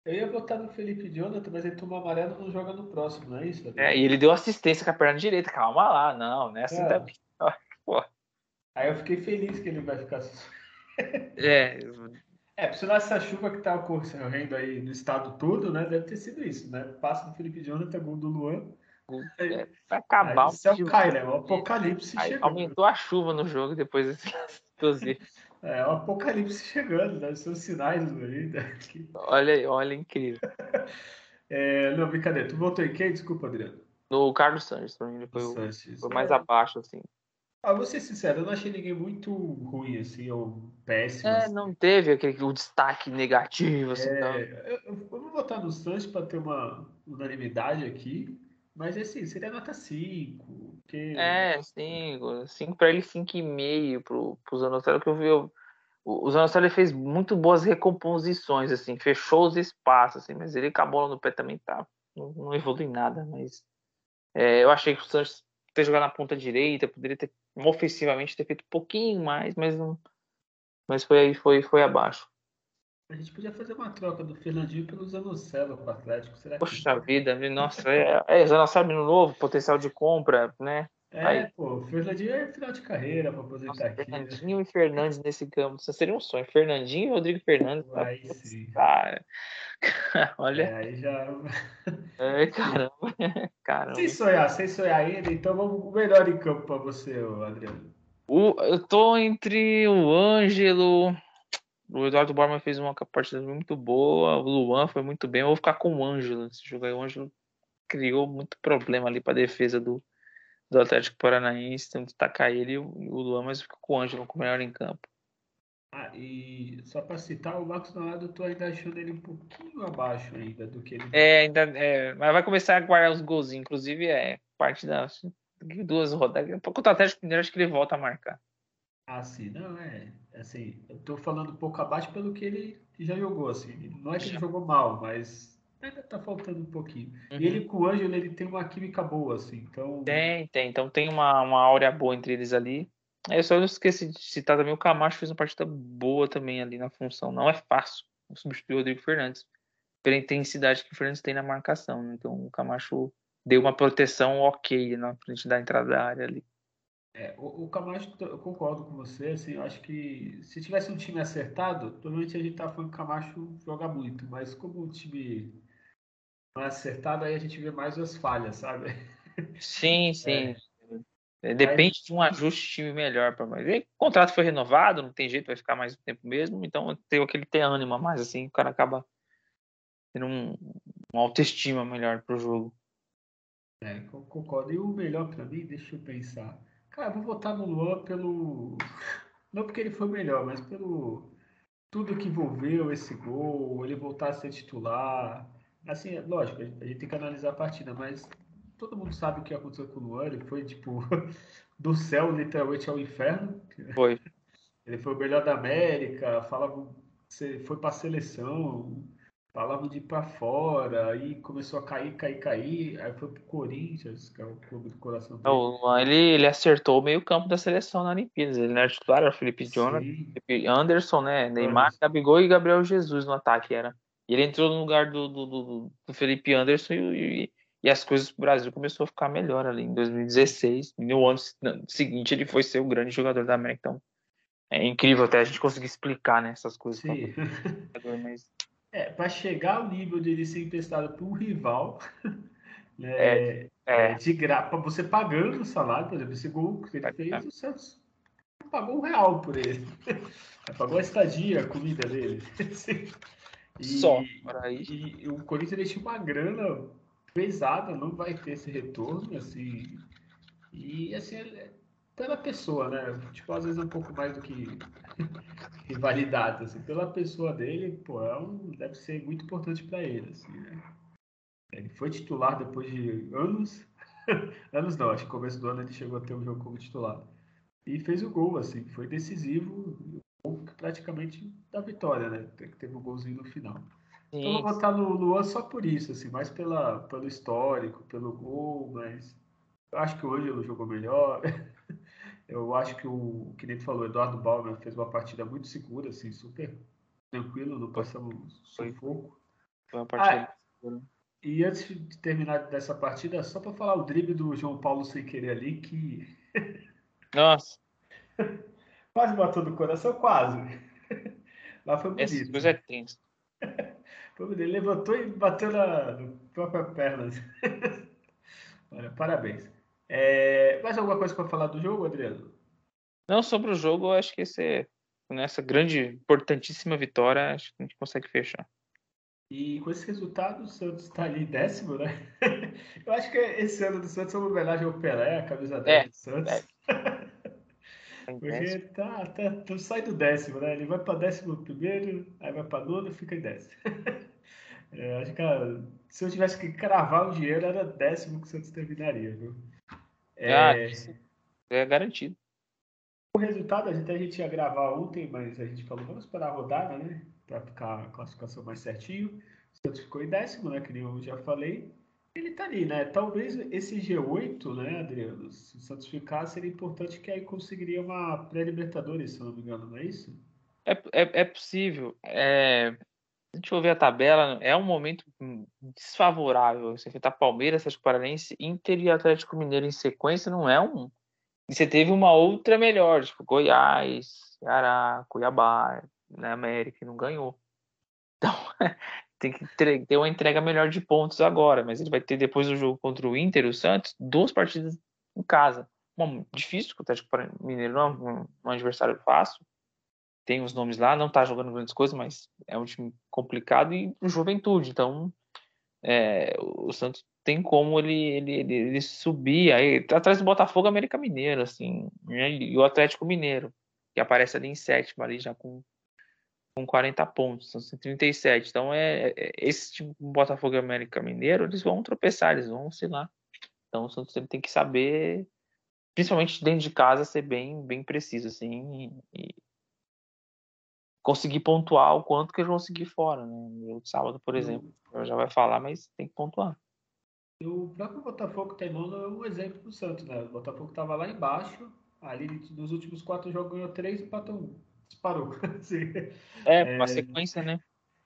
Speaker 1: Eu ia votar no Felipe Jonathan, mas ele tomou amarelo não joga no próximo, não é isso?
Speaker 2: É, e ele deu assistência com a perna direita, calma lá, não, né? Assim é.
Speaker 1: Pô. Aí eu fiquei feliz que ele vai ficar.
Speaker 2: é.
Speaker 1: É, por sinal, essa chuva que tá ocorrendo aí no estado todo, né? Deve ter sido isso, né? Passa do Felipe Jonathan, gol do Luan.
Speaker 2: É, vai acabar
Speaker 1: o céu cai, né? O apocalipse aí, chegando.
Speaker 2: Aumentou a chuva no jogo depois desse inclusive.
Speaker 1: É, o apocalipse chegando, né? São sinais. Né?
Speaker 2: Olha, olha, incrível.
Speaker 1: É, não, brincadeira. Tu voltou em quem? Desculpa, Adriano.
Speaker 2: No Carlos Santos, pra mim foi, o, foi mais é. abaixo, assim.
Speaker 1: Ah, vou ser sincero, eu não achei ninguém muito ruim, assim, ou péssimo.
Speaker 2: É,
Speaker 1: assim.
Speaker 2: não teve aquele o destaque negativo, assim.
Speaker 1: É, eu, eu, vou votar no Santos para ter uma unanimidade aqui. Mas assim, seria nota 5. Porque...
Speaker 2: É, 5. 5 para ele, 5,5 pro, pro Zanotelo, que eu vi. Eu, o, Zanotelo fez muito boas recomposições, assim, fechou os espaços, assim, mas ele acabou no pé também tá. Não, não evolui nada, mas. É, eu achei que o Santos ter jogado na ponta direita, poderia ter ofensivamente ter feito um pouquinho mais, mas não. Mas foi aí, foi, foi abaixo.
Speaker 1: A gente podia fazer uma troca do Fernandinho pelo Zanocelo com o Atlético. Será
Speaker 2: Poxa que... vida, nossa, é, é Zanocelo novo, potencial de compra, né?
Speaker 1: É, Aí. pô, o Fernandinho é final de carreira para aposentar nossa, aqui.
Speaker 2: Né? Fernandinho né? e Fernandes nesse campo, isso seria um sonho. Fernandinho e Rodrigo Fernandes.
Speaker 1: Aí tá... sim.
Speaker 2: Cara. Olha.
Speaker 1: É, aí já.
Speaker 2: É, caramba. caramba.
Speaker 1: Sem sonhar, sem sonhar ainda, então vamos o melhor em campo para você, Adriano.
Speaker 2: O, eu tô entre o Ângelo. O Eduardo Borman fez uma partida muito boa, o Luan foi muito bem. Eu vou ficar com o Ângelo nesse jogo aí. O Ângelo criou muito problema ali para a defesa do, do Atlético Paranaense. Então destacar ele e o, Luan, mas fico com o Ângelo como melhor em campo.
Speaker 1: Ah, e só para citar, o Marcos eu tô ainda achando ele um pouquinho abaixo ainda do que ele.
Speaker 2: É, ainda. É, mas vai começar a guardar os gols, inclusive é parte das duas rodadas. Contra o Atlético Mineiro, acho que ele volta a marcar.
Speaker 1: Ah, sim, não, é. Assim, eu tô falando um pouco abaixo pelo que ele já jogou, assim. Não é que ele jogou mal, mas ainda tá faltando um pouquinho. Uhum. E ele com o Ângelo, ele tem uma química boa, assim, então...
Speaker 2: Tem, tem. Então tem uma, uma áurea boa entre eles ali. Eu só esqueci de citar também o Camacho fez uma partida boa também ali na função. Não é fácil substituir o Rodrigo Fernandes. Pela intensidade que o Fernandes tem na marcação. Né? Então o Camacho deu uma proteção ok na frente da entrada da área ali.
Speaker 1: É, o, o Camacho, eu concordo com você, assim, eu acho que se tivesse um time acertado, provavelmente a gente tá falando que o Camacho joga muito, mas como o time não é acertado, aí a gente vê mais as falhas, sabe?
Speaker 2: Sim, sim. É. Depende Aí... de um ajuste time melhor para mais. O contrato foi renovado, não tem jeito, vai ficar mais tempo mesmo, então tem aquele ter ânimo a mais, assim, o cara acaba tendo um, uma autoestima melhor pro jogo.
Speaker 1: É, concordo. E o melhor para mim, deixa eu pensar. Cara, eu vou votar no Luan pelo. Não porque ele foi melhor, mas pelo tudo que envolveu esse gol, ele voltar a ser titular. Assim, lógico, a gente tem que analisar a partida, mas todo mundo sabe o que aconteceu com o Luan. Ele foi, tipo, do céu literalmente ao inferno.
Speaker 2: Foi.
Speaker 1: Ele foi o melhor da América, falava, foi para a seleção, falava de ir para fora, aí começou a cair, cair, cair, aí foi pro Corinthians, que é o clube do coração dele.
Speaker 2: Não, ele, ele acertou o meio campo da seleção na Olimpíadas, ele era titular, era o Felipe Felipe Anderson, né, Neymar. Gabigol e Gabriel Jesus no ataque era. E ele entrou no lugar do, do, do, do Felipe Anderson e, e, e, as coisas pro Brasil começou a ficar melhor ali em 2016. No ano seguinte ele foi ser o grande jogador da América, então é incrível até a gente conseguir explicar né, essas coisas.
Speaker 1: Sim. Mas é, para chegar ao nível de ele ser emprestado por um rival, né, é, é. de graça, você pagando o salário, por exemplo, esse gol que ele é, fez, o Santos pagou um real por ele. pagou a estadia, a comida dele.
Speaker 2: e, Só.
Speaker 1: E, e o Corinthians tinha uma grana pesada, não vai ter esse retorno, assim. E assim, pela pessoa, né? Tipo, às vezes é um pouco mais do que rivalidade, assim. Pela pessoa dele, pô, é um, deve ser muito importante para ele, assim, né? Ele foi titular depois de anos, anos não, acho que no começo do ano ele chegou a ter um jogo como titular. E fez o gol, assim, foi decisivo, praticamente da vitória, né? Teve o um golzinho no final. Sim. Então eu vou botar no Luan só por isso, assim, mais pela, pelo histórico, pelo gol, mas eu acho que hoje ele jogou melhor. Eu acho que o que nem falou, Eduardo Bauman fez uma partida muito segura, assim, super tranquilo, não passamos sufoco.
Speaker 2: Foi uma partida ah,
Speaker 1: E antes de terminar dessa partida, só para falar o drible do João Paulo sem querer ali, que.
Speaker 2: Nossa!
Speaker 1: quase matou do coração, quase. Mas foi bonito. Essa
Speaker 2: coisa é tenso.
Speaker 1: Ele levantou e bateu na, na própria perna. Olha, parabéns. É, mais alguma coisa para falar do jogo, Adriano?
Speaker 2: Não, sobre o jogo, eu acho que esse, nessa grande, importantíssima vitória, acho que a gente consegue fechar.
Speaker 1: E com esse resultado, o Santos está ali décimo, né? Eu acho que esse ano do Santos é uma homenagem ao Pelé, a camisa 10 é, do Santos. É. Porque tá, tá, tá, sai do décimo, né? Ele vai para décimo primeiro, aí vai para nono, fica em décimo. É, acho que se eu tivesse que cravar o dinheiro, era décimo que o Santos terminaria, viu?
Speaker 2: É, ah, é garantido.
Speaker 1: O resultado, a gente, a gente ia gravar ontem, mas a gente falou, vamos esperar a rodada, né? Para ficar a classificação mais certinho. O Santos ficou em décimo, né? Que nem eu já falei. Ele tá ali, né? Talvez esse G8, né, Adriano? Se o Santos ficar, seria importante que aí conseguiria uma pré-Libertadores, se eu não me engano, não é isso?
Speaker 2: É, é, é possível. É, a gente for ver a tabela, é um momento desfavorável. Você enfrentar Palmeiras, Atlético Paranaense, Inter e Atlético Mineiro em sequência não é um. E você teve uma outra melhor, tipo Goiás, Ceará, Cuiabá, né, América, e não ganhou. Então, tem que ter uma entrega melhor de pontos agora, mas ele vai ter depois do jogo contra o Inter, o Santos, duas partidas em casa. Bom, difícil, porque o Atlético Mineiro não é um adversário fácil, tem os nomes lá, não está jogando grandes coisas, mas é um time complicado e juventude. Então, é, o Santos tem como ele, ele, ele, ele, subir aí tá atrás do Botafogo América Mineiro, assim, né, e o Atlético Mineiro, que aparece ali em sétimo, ali já com, com 40 pontos, são 137. Então, é, é esse time Botafogo América Mineiro, eles vão tropeçar, eles vão, sei lá. Então, o Santos tem que saber principalmente dentro de casa, ser bem, bem preciso, assim, e conseguir pontuar o quanto que eu consegui fora, né? No sábado, por exemplo, eu já vai falar, mas tem que pontuar.
Speaker 1: O próprio Botafogo Teimoso é um exemplo do Santos, né? O Botafogo estava lá embaixo, ali nos últimos quatro jogos ganhou três e empatou um. Disparou.
Speaker 2: assim, é, uma é... sequência, né?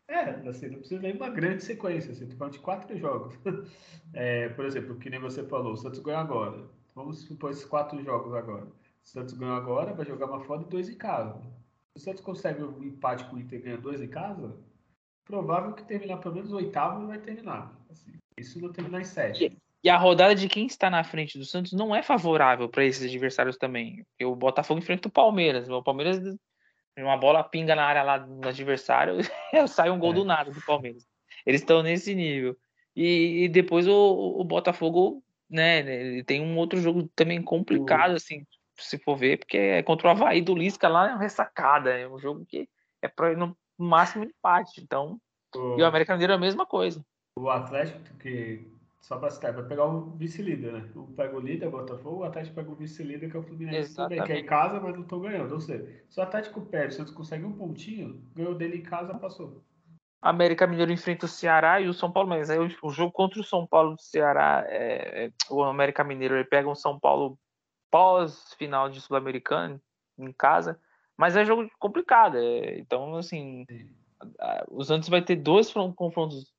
Speaker 1: É, assim, não precisa nem uma grande sequência, assim, tu de quatro jogos. É, por exemplo, que nem você falou, o Santos ganhou agora. Vamos supor esses quatro jogos agora. O Santos ganhou agora, vai jogar uma foda e dois em casa. Se o Santos consegue um empate com o Inter e ganha dois em casa, provável que terminar pelo menos o oitavo vai terminar. Assim, isso não terminar em sete.
Speaker 2: E a rodada de quem está na frente do Santos não é favorável para esses adversários também. O Botafogo enfrenta o Palmeiras. O Palmeiras, uma bola pinga na área lá do adversário, sai um gol é. do nada do Palmeiras. Eles estão nesse nível. E, e depois o, o, Botafogo, né, ele tem um outro jogo também complicado, assim, se for ver, porque é contra o Havaí do Lisca lá, é uma ressacada. É um jogo que é para ir no máximo empate. Então, uhum. e o América Mineiro é a mesma coisa.
Speaker 1: O Atlético, que só para citar, vai pegar o vice-líder, né? Um pega o líder, o Botafogo, o Atlético pega o vice-líder, que é o Fluminense também, que é em casa, mas não estão ganhando. Ou seja, se o Atlético perde, o Santos consegue um pontinho, ganhou dele em casa, passou.
Speaker 2: América Mineiro enfrenta o Ceará e o São Paulo, mas aí o, o jogo contra o São Paulo do Ceará, é, é, o América Mineiro ele pega um São Paulo pós-final de Sul-Americano em casa, mas é jogo complicado. É, então, assim, o Santos vai ter dois confrontos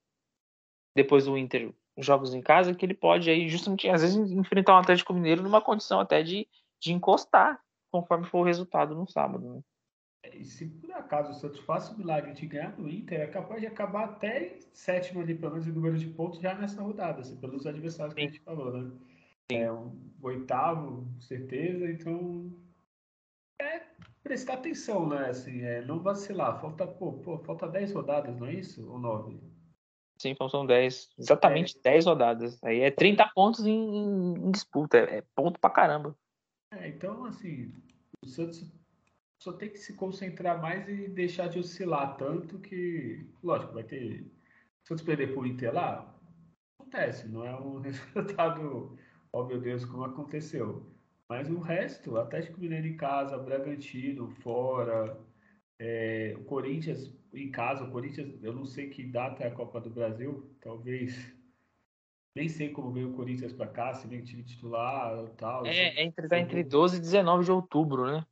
Speaker 2: depois do Inter, jogos em casa, que ele pode aí justamente às vezes enfrentar um Atlético Mineiro numa condição até de, de encostar, conforme for o resultado no sábado. Né?
Speaker 1: E se por acaso o Santos faça o milagre de ganhar do Inter, é capaz de acabar até sétimo ali, pelo menos em número de pontos, já nessa rodada, assim, pelos adversários Sim. que a gente falou, né? É um oitavo, certeza, então é prestar atenção, né? Assim, é, não vacilar. Falta, pô, pô, falta 10 rodadas, não é isso? Ou 9?
Speaker 2: Sim, são 10. Exatamente é. 10 rodadas. Aí é 30 pontos em, em disputa. É, é ponto pra caramba.
Speaker 1: É, então, assim, o Santos só tem que se concentrar mais e deixar de oscilar tanto que, lógico, vai ter. Se Santos perder por Inter lá, acontece, não é um resultado, ó meu Deus, como aconteceu. Mas o resto, Atlético Mineiro em casa, Bragantino fora, é, o Corinthians em casa, o Corinthians, eu não sei que data é a Copa do Brasil, talvez. Nem sei como veio o Corinthians para cá, se vem time titular ou tal.
Speaker 2: É, é entre, tá entre 12 e 19 de outubro, né?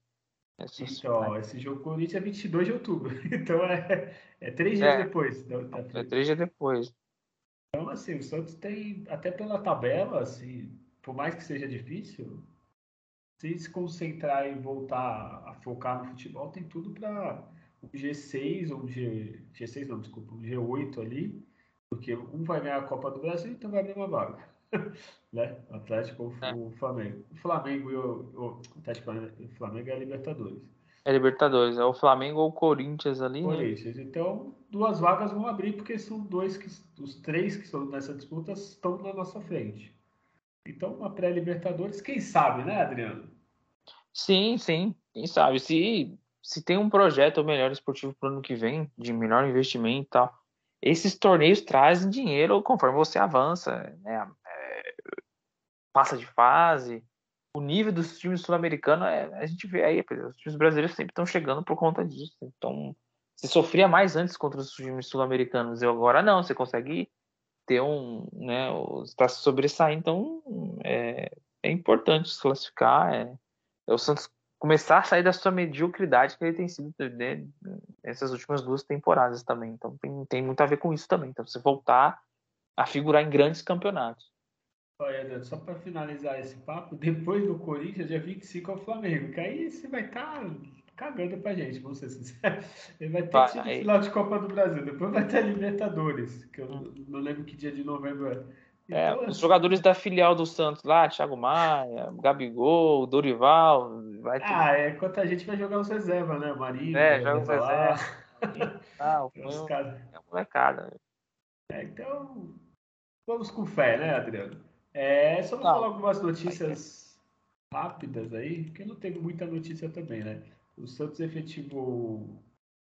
Speaker 1: Então, esse jogo Corinthians é 22 de outubro. Então é, é três dias é, depois. Então,
Speaker 2: tá é três dias depois.
Speaker 1: Então, assim, o Santos tem, até pela tabela, assim, por mais que seja difícil, se se concentrar e voltar a focar no futebol, tem tudo para o G6 ou G, G6 não, desculpa, o G8 ali, porque um vai ganhar a Copa do Brasil, então vai abrir uma vaga. né? O Atlético ou é. o Flamengo. O Flamengo e o, o Atlético o Flamengo é a Libertadores.
Speaker 2: É Libertadores, é o Flamengo ou o Corinthians ali.
Speaker 1: Né? Corinthians. Né? Então, duas vagas vão abrir porque são dois que os três que estão nessa disputa estão na nossa frente. Então, uma pré-Libertadores, quem sabe, né, Adriano?
Speaker 2: Sim, sim. Quem sabe? Se, se tem um projeto melhor esportivo para o ano que vem, de melhor investimento e tal, esses torneios trazem dinheiro conforme você avança, né? É, passa de fase. O nível dos times sul-americanos, é, a gente vê aí, os times brasileiros sempre estão chegando por conta disso. Então, você sofria mais antes contra os times sul-americanos, e agora não, você consegue ter um, né, está se sobressair, então é, é importante se classificar, é, é o Santos começar a sair da sua mediocridade que ele tem sido né, nessas últimas duas temporadas também. Então tem, tem muito a ver com isso também. Então você voltar a figurar em grandes campeonatos.
Speaker 1: Olha, só para finalizar esse papo, depois do Corinthians, dia 25 é o Flamengo, que aí você vai estar tá cagando pra gente, vamos ser sinceros. Ele vai ter vai, time final de Copa do Brasil, depois vai ter a Libertadores, que eu hum. não lembro que dia de novembro é.
Speaker 2: É, então, os jogadores da filial do Santos lá, Thiago Maia, Gabigol, Dorival.
Speaker 1: Vai ter... Ah, é quanto a gente vai jogar os reserva, né? Marinho.
Speaker 2: É, joga os reserva. Ah, foi um... é molecada.
Speaker 1: É, então, vamos com fé, né, Adriano? É, só vou falar algumas notícias rápidas aí, porque não teve muita notícia também, né? O Santos efetivou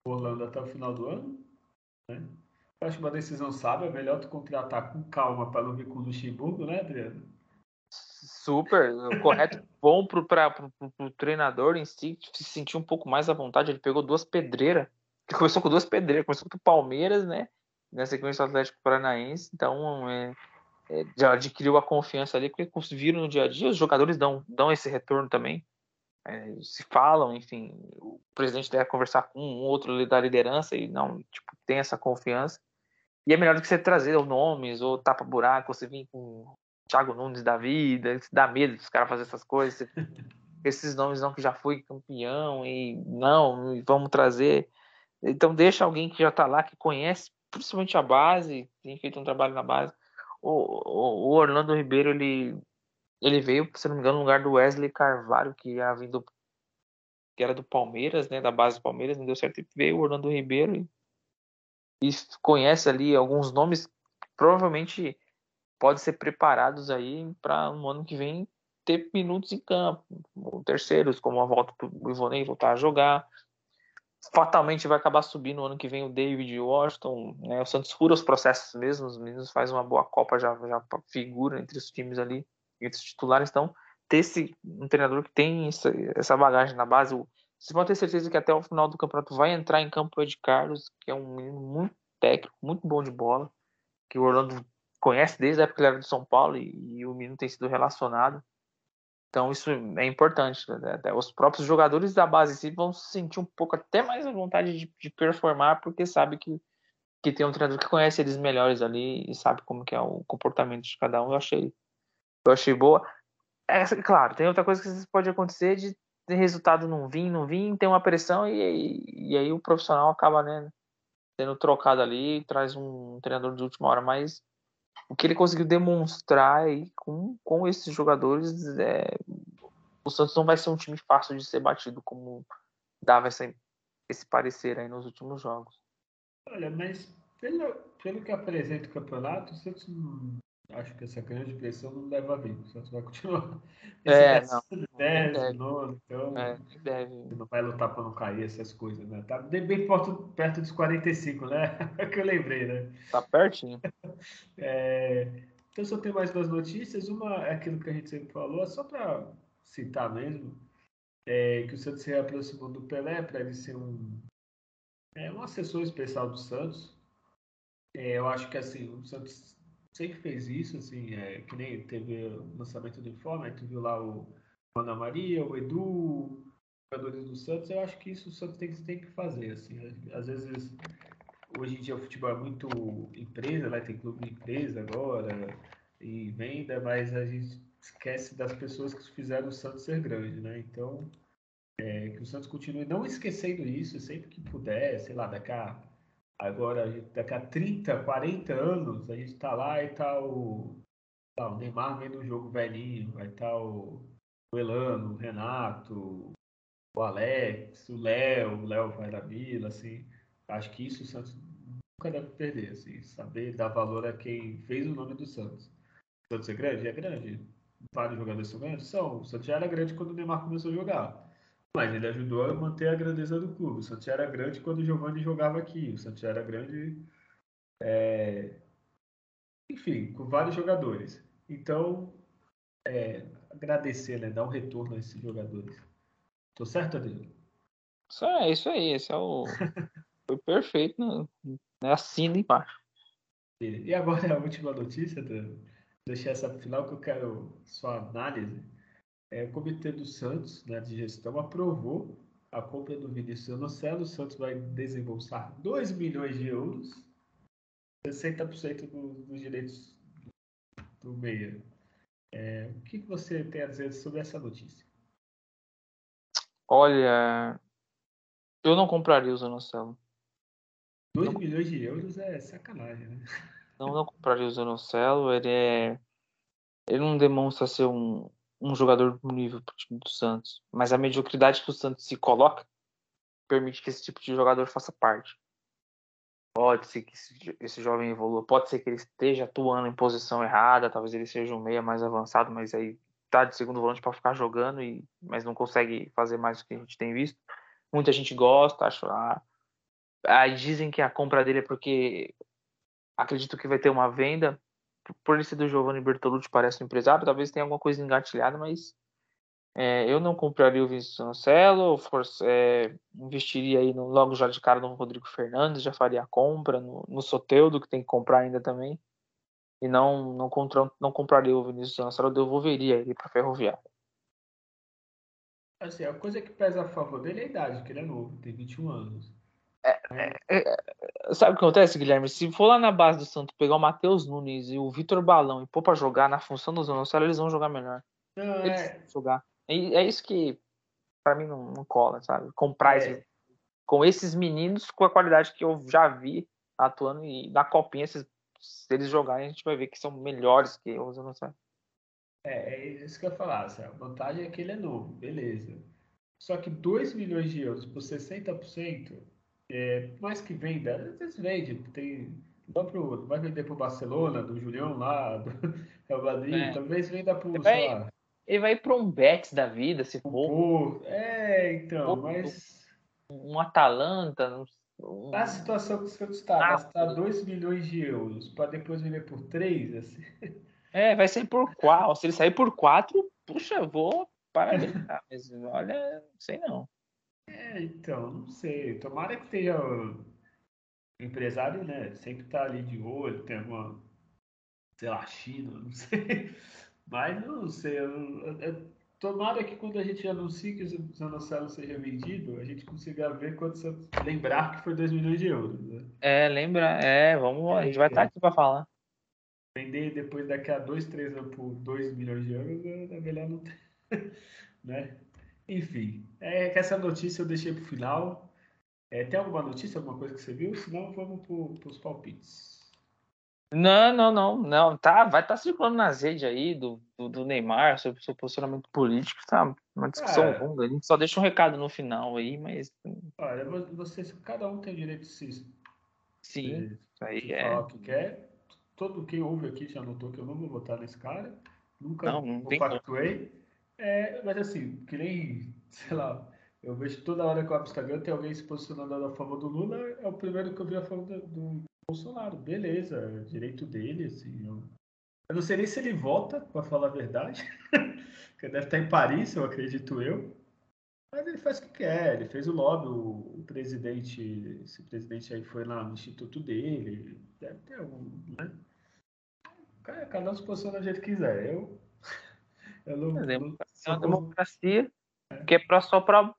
Speaker 1: Orlando até o final do ano, né? acho uma decisão sábia, é melhor tu contratar com calma para não vir com o Luxemburgo, né, Adriano?
Speaker 2: Super, correto, bom pro, pro, treinador em si se sentir um pouco mais à vontade. Ele pegou duas pedreiras, ele começou com duas pedreiras, começou com o Palmeiras, né? Na sequência do Atlético Paranaense, então é, é, já adquiriu a confiança ali, porque viram no dia a dia, os jogadores dão, dão esse retorno também. É, se falam, enfim, o presidente deve conversar com um outro da liderança e não, tipo, tem essa confiança. E é melhor do que você trazer nomes ou tapa-buraco, você vir com Thiago Nunes da vida, dá medo dos caras fazer essas coisas. Esses nomes não que já foi campeão e não, vamos trazer. Então deixa alguém que já está lá, que conhece principalmente a base, tem feito um trabalho na base. O, o, o Orlando Ribeiro, ele, ele veio, se não me engano, no lugar do Wesley Carvalho, que era vindo que era do Palmeiras, né, da base do Palmeiras, não deu certo, e veio o Orlando Ribeiro e, e conhece ali alguns nomes provavelmente pode ser preparados aí para um ano que vem ter minutos em campo, terceiros, como a volta do Ivonei voltar a jogar. Fatalmente vai acabar subindo no ano que vem o David Washington, né? O Santos fura os processos mesmo, os meninos fazem uma boa Copa, já, já figura entre os times ali, entre os titulares. Então, ter esse, um treinador que tem essa, essa bagagem na base, você pode ter certeza que até o final do campeonato vai entrar em campo o Ed Carlos, que é um menino muito técnico, muito bom de bola, que o Orlando conhece desde a época que ele era do São Paulo e, e o menino tem sido relacionado. Então isso é importante. Né? Os próprios jogadores da base vão se sentir um pouco até mais à vontade de, de, performar porque sabe que, que tem um treinador que conhece eles melhores ali e sabe como que é o comportamento de cada um. Eu achei, eu achei boa. É, claro, tem outra coisa que pode acontecer de, de resultado não vir, não vir, tem uma pressão e, e, e aí o profissional acaba né, sendo trocado ali, traz um treinador de última hora, mas o que ele conseguiu demonstrar aí com, com esses jogadores é, o Santos não vai ser um time fácil de ser batido como dava essa, esse parecer aí nos últimos jogos.
Speaker 1: Olha, mas pelo, pelo que apresenta o campeonato, o Santos acho que essa grande pressão não deve haver. O Santos vai continuar.
Speaker 2: É, não.
Speaker 1: 10, deve. Nono, então
Speaker 2: é, deve.
Speaker 1: não vai lutar para não cair essas coisas, né? Tá bem perto, perto dos 45, né? É que eu lembrei, né?
Speaker 2: Tá pertinho.
Speaker 1: É, então só tem mais duas notícias. Uma é aquilo que a gente sempre falou, só para citar mesmo, é que o Santos se aproximou do Pelé para ele ser um, é, um assessor especial do Santos. É, eu acho que assim, o Santos sempre fez isso, assim, é, que nem teve o lançamento do informe, tu viu lá o Ana Maria, o Edu, jogadores do Santos, eu acho que isso o Santos tem, tem que fazer, assim, às vezes hoje em dia o futebol é muito empresa, vai tem clube de empresa agora e venda, mas a gente esquece das pessoas que fizeram o Santos ser grande, né? Então, é, que o Santos continue não esquecendo isso sempre que puder, sei lá, daqui a Agora, daqui a 30, 40 anos, a gente tá lá e tá o, tá o Neymar vendo o jogo velhinho, vai tá o, o Elano, o Renato, o Alex, o Léo, o Léo vai da Vila, assim. Acho que isso o Santos nunca deve perder, assim, saber dar valor a quem fez o nome do Santos. O Santos é grande? É grande. Vários jogadores são grandes? São. O Santos já era grande quando o Neymar começou a jogar. Mas ele ajudou a manter a grandeza do clube. O Santos era grande quando o Giovanni jogava aqui. O Santos era grande, é... enfim, com vários jogadores. Então, é, agradecer, né? Dar um retorno a esses jogadores. Tô certo, Adriano?
Speaker 2: Isso é isso aí. Esse é o. Foi perfeito, né? Assina embaixo.
Speaker 1: E agora a última notícia, Adriano. Deixei essa final que eu quero sua análise é, o Comitê do Santos, né, de gestão, aprovou a compra do Vinícius Anocelo. O Santos vai desembolsar 2 milhões de euros, 60% do, dos direitos do meia. É, o que, que você tem a dizer sobre essa notícia?
Speaker 2: Olha, eu não compraria o Zanocelo.
Speaker 1: 2 milhões de euros é sacanagem, né?
Speaker 2: Não, não compraria o Zanocelo. Ele é. Ele não demonstra ser um, um jogador do nível do Santos. Mas a mediocridade que o Santos se coloca permite que esse tipo de jogador faça parte. Pode ser que esse, jovem evolua, pode ser que ele esteja atuando em posição errada, talvez ele seja um meia mais avançado, mas aí tá de segundo volante para ficar jogando, e, mas não consegue fazer mais do que a gente tem visto. Muita gente gosta, acho. Ah, aí dizem que a compra dele é porque acredito que vai ter uma venda por ele ser do Giovanni Bertolucci, parece um empresário, talvez tenha alguma coisa engatilhada, mas é, eu não compraria o Vinícius Cancelo, é, investiria aí no, logo já de cara no Rodrigo Fernandes, já faria a compra no, no Soteudo, que tem que comprar ainda também. E não, não, contra, não compraria o Vinícius Cancelo, eu devolveria ele para Ferroviária.
Speaker 1: Assim, a coisa que pesa a favor dele é a idade, que ele é novo, tem 21 anos.
Speaker 2: É, é, é, sabe o que acontece, Guilherme? Se for lá na base do Santos pegar o Matheus Nunes e o Vitor Balão e pôr pra jogar na função do Zanocelo, eles vão jogar melhor.
Speaker 1: Não, eles é... vão
Speaker 2: jogar. E é isso que para mim não, não, cola, sabe? Comprar é. esse, com esses meninos com a qualidade que eu já vi atuando e na copinha, se, se eles jogarem, a gente vai ver que são melhores que os não sei.
Speaker 1: É, é isso que eu ia falar. Assim, a vantagem é que ele é novo, beleza. Só que 2 milhões de euros por 60%, é, mais que venda, às vezes vende, tem, vai, pro, vai vender pro Barcelona, do Julião lá, do Real Madrid, é. talvez venda pro,
Speaker 2: vai, lá, ele vai para um Betis da vida, se for.
Speaker 1: é, então, mas.
Speaker 2: Um Atalanta. Um...
Speaker 1: A situação que o Santos está, ah, gastar 2 milhões de euros para depois vender por 3, assim.
Speaker 2: É, vai sair por 4. Se ele sair por 4, puxa, vou parabenizar. mas olha, não sei não.
Speaker 1: É, então, não sei. Tomara que tenha. O empresário, né? Sempre tá ali de olho, tem alguma. Sei lá, China, não sei. Mas não sei, eu, eu, tomara que quando a gente anuncie que o Zanocelo seja vendido, a gente consiga ver quanto lembrar que foi 2 milhões de euros. Né?
Speaker 2: É, lembra, é, vamos, a gente vai estar tá aqui para falar.
Speaker 1: Vender depois daqui a 2, 3 anos por 2 milhões de euros, é melhor não ter. né? Enfim, é que essa notícia eu deixei para o final. É, tem alguma notícia, alguma coisa que você viu? Senão vamos para os palpites.
Speaker 2: Não, não, não, não. Tá, vai estar tá circulando nas redes aí do, do, do, Neymar sobre o seu posicionamento político, tá? Uma discussão é. longa. A gente só deixa um recado no final aí, mas.
Speaker 1: Olha, vocês, cada um tem direito de se.
Speaker 2: Sim,
Speaker 1: de, aí de é. Falar o que quer. Todo quem ouve aqui já notou que eu não vou votar nesse cara. Nunca não, não compactuei. É, mas assim, que nem, sei lá, eu vejo toda hora que eu abro o Instagram tem alguém se posicionando a favor do Lula, é o primeiro que eu vi a favor do, do Bolsonaro, beleza, direito dele, assim. Eu, eu não sei nem se ele vota, para falar a verdade, porque deve estar em Paris, eu acredito eu. Mas ele faz o que quer, ele fez o lobby, o, o presidente, esse presidente aí foi lá no instituto dele, deve ter algum, né? Cada um se posiciona do jeito que quiser. Eu,
Speaker 2: eu não, é, democracia, não, é uma democracia que é pra, só para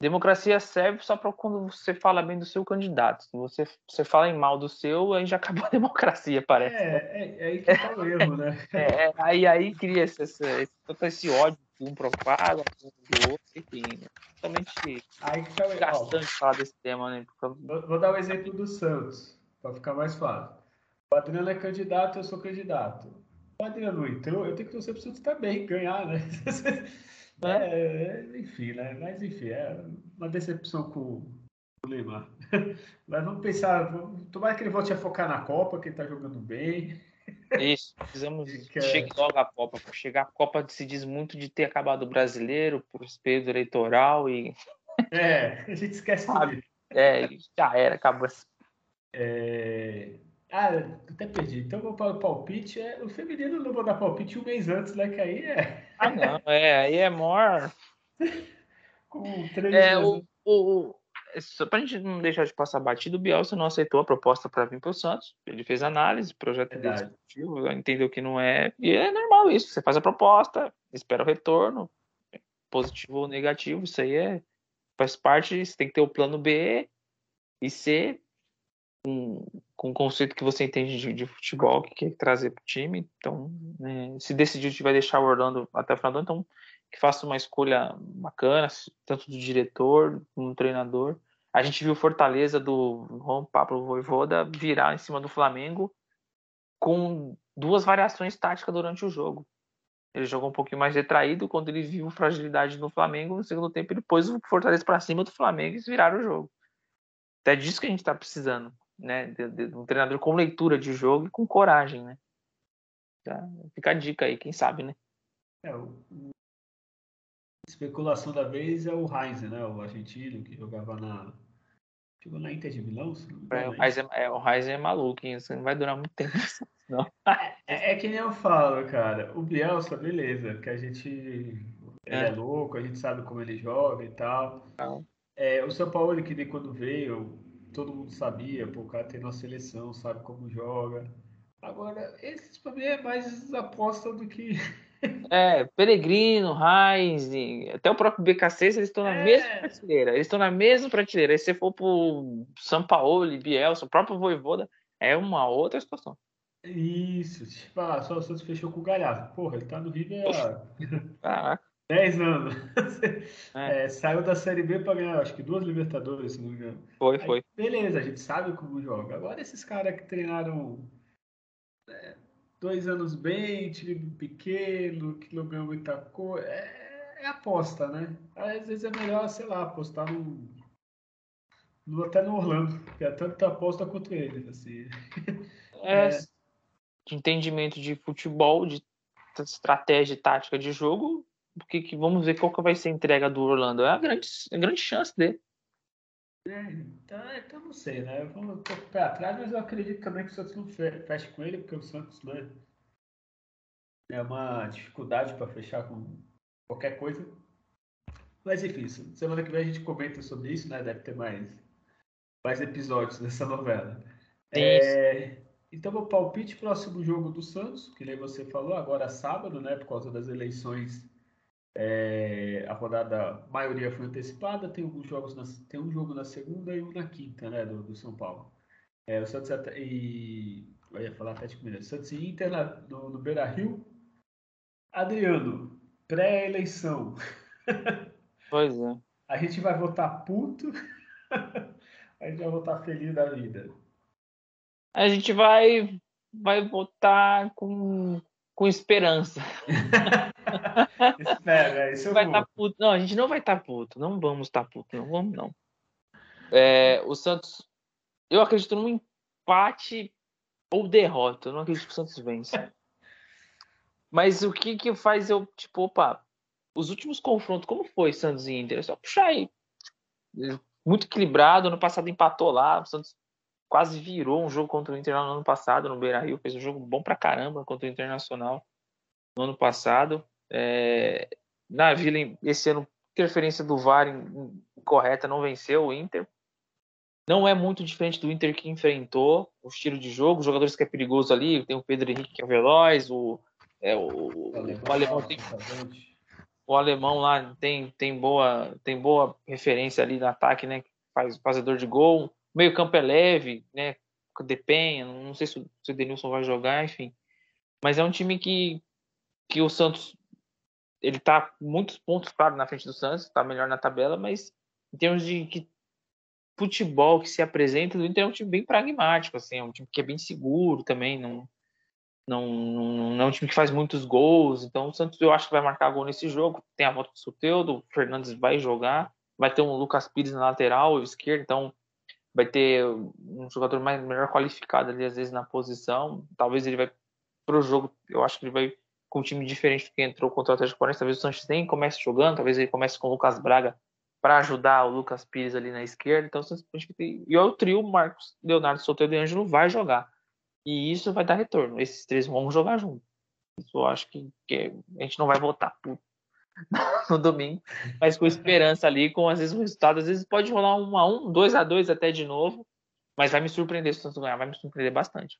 Speaker 2: Democracia serve só para quando você fala bem do seu candidato. Se você, você fala em mal do seu, aí já acabou a democracia, parece.
Speaker 1: É, é, é aí que tá o erro, né?
Speaker 2: É, é, aí, aí cria esse, esse, esse ódio que um propaga, do outro, enfim. Totalmente
Speaker 1: aí que tá o
Speaker 2: erro. falar desse tema, né?
Speaker 1: Vou, vou dar o um exemplo do Santos, para ficar mais fácil. O Adriano é candidato, eu sou candidato. Adriano entrou, eu tenho que torcer para o Santos também, ganhar, né? É, enfim, né? Mas enfim, é uma decepção com o Neymar. Mas vamos pensar, tomara que ele volte a focar na Copa, que ele tá jogando bem.
Speaker 2: Isso, precisamos que chegar logo a Copa. Chegar a Copa se diz muito de ter acabado o brasileiro, por período eleitoral e.
Speaker 1: É, a gente esquece tudo.
Speaker 2: É, já era, acabou.
Speaker 1: É, ah, até perdi. Então vou para o palpite. É, o feminino não vou dar palpite um mês antes, né? Que aí é.
Speaker 2: Ah, não. É, aí é maior.
Speaker 1: Com três
Speaker 2: é, o, o, Só para a gente não deixar de passar batido, o Bielsa não aceitou a proposta para vir para o Santos. Ele fez análise, projeto executivo, entendeu que não é. E é normal isso. Você faz a proposta, espera o retorno, positivo ou negativo. Isso aí é, faz parte. Você tem que ter o plano B e C com, com o conceito que você entende de, de futebol, que quer trazer para o time. Então, né, se decidir que vai deixar o Orlando até o final do ano, então que faça uma escolha bacana, tanto do diretor como do treinador. A gente viu Fortaleza do Juan Pablo Voivoda virar em cima do Flamengo com duas variações táticas durante o jogo. Ele jogou um pouquinho mais retraído quando ele viu fragilidade no Flamengo. No segundo tempo, ele pôs o Fortaleza para cima do Flamengo e viraram o jogo. Até disso que a gente está precisando né? De, de, um treinador com leitura de jogo e com coragem, né? Tá? Fica a dica aí, quem sabe, né?
Speaker 1: É, o, o... especulação da vez é o Heinz, né? O argentino que jogava na Jogou na Inter de Milão?
Speaker 2: É, o é, é, o Heinz é maluco, hein? Isso não vai durar muito tempo. Não.
Speaker 1: É, é, que nem eu falo, cara. O Bielsa, beleza, que a gente. É. é louco, a gente sabe como ele joga e tal. Não. É, o São Paulo, que nem quando veio, todo mundo sabia, pô, o cara tem uma seleção, sabe como joga. Agora, esses pra mim é mais aposta do que.
Speaker 2: É, Peregrino, Heinz, até o próprio BKC, eles estão na é. mesma prateleira. Eles estão na mesma prateleira. E se for pro São Paulo, Bielsa, o próprio Voivoda, é uma outra situação.
Speaker 1: Isso, tipo, ah, só Santos fechou com o Galhardo. Porra, ele tá no River há 10 anos. É. É, saiu da Série B para ganhar, acho que duas Libertadores, se não me engano.
Speaker 2: Foi, Aí, foi.
Speaker 1: Beleza, a gente sabe como joga. Agora esses caras que treinaram é, dois anos bem, time pequeno, que não ganhou muita coisa, é, é, aposta, né? Às vezes é melhor, sei lá, apostar no, no até no Orlando, que é tanta aposta contra eles, assim.
Speaker 2: É, é de entendimento de futebol, de estratégia e tática de jogo, porque que, vamos ver qual que vai ser a entrega do Orlando. É a grande, a grande chance dele.
Speaker 1: É, então, então não sei, né? Eu vou um pouco para atrás, mas eu acredito também que o Santos não feche com ele, porque o Santos né, é uma dificuldade para fechar com qualquer coisa. Mas enfim, semana que vem a gente comenta sobre isso, né? Deve ter mais, mais episódios dessa novela. É, então, o palpite próximo jogo do Santos, que nem você falou, agora sábado, né? Por causa das eleições, é, a rodada, a maioria foi antecipada. Tem alguns jogos, na, tem um jogo na segunda e um na quinta, né? Do, do São Paulo. É, o Santos e. Eu ia falar Atlético Mineiro. Santos e Inter na, no, no Beira Rio. Adriano, pré-eleição.
Speaker 2: Pois é.
Speaker 1: A gente vai votar puto. a gente vai votar feliz da vida
Speaker 2: a gente vai vai votar com, com esperança.
Speaker 1: Espera, isso
Speaker 2: vai tá puto. Não, a gente não vai estar tá puto. Não vamos estar tá puto, não vamos não. É, o Santos, eu acredito num empate ou derrota. Eu não acredito que o Santos vence. Mas o que que faz eu, tipo, opa, os últimos confrontos, como foi Santos e Inter? É só puxar aí. Muito equilibrado, ano passado empatou lá, o Santos quase virou um jogo contra o Internacional no ano passado, no Beira Rio. Fez um jogo bom pra caramba contra o Internacional no ano passado. É, na Vila, esse ano, interferência do VAR correta não venceu o Inter. Não é muito diferente do Inter que enfrentou o estilo de jogo. Os jogadores que é perigoso ali, tem o Pedro Henrique que é veloz, o, é, o, o, o alemão tem, o alemão lá tem, tem, boa, tem boa referência ali no ataque, né? Faz fazedor de gol meio campo é leve, né? Depenha, não sei se, o Denilson vai jogar, enfim. Mas é um time que, que o Santos ele tá muitos pontos, claro, na frente do Santos, tá melhor na tabela, mas em termos de que, futebol que se apresenta, o Inter é um time bem pragmático, assim, é um time que é bem seguro também, não, não, não, não é um time que faz muitos gols, então o Santos eu acho que vai marcar gol nesse jogo, tem a volta do Soteudo, o Fernandes vai jogar, vai ter um Lucas Pires na lateral esquerda, então vai ter um jogador mais melhor qualificado ali às vezes na posição. Talvez ele vai pro jogo, eu acho que ele vai com um time diferente do que entrou contra o Atlético Paranaense. Talvez o Sanches nem comece jogando, talvez ele comece com o Lucas Braga para ajudar o Lucas Pires ali na esquerda. Então, e o trio Marcos, Leonardo Soteldo e Ângelo vai jogar. E isso vai dar retorno. Esses três vão jogar junto. Isso eu acho que, que a gente não vai votar no domingo, mas com esperança ali, com às vezes o resultado, às vezes pode rolar um a um, dois a dois até de novo, mas vai me surpreender se o Santos ganhar, vai me surpreender bastante.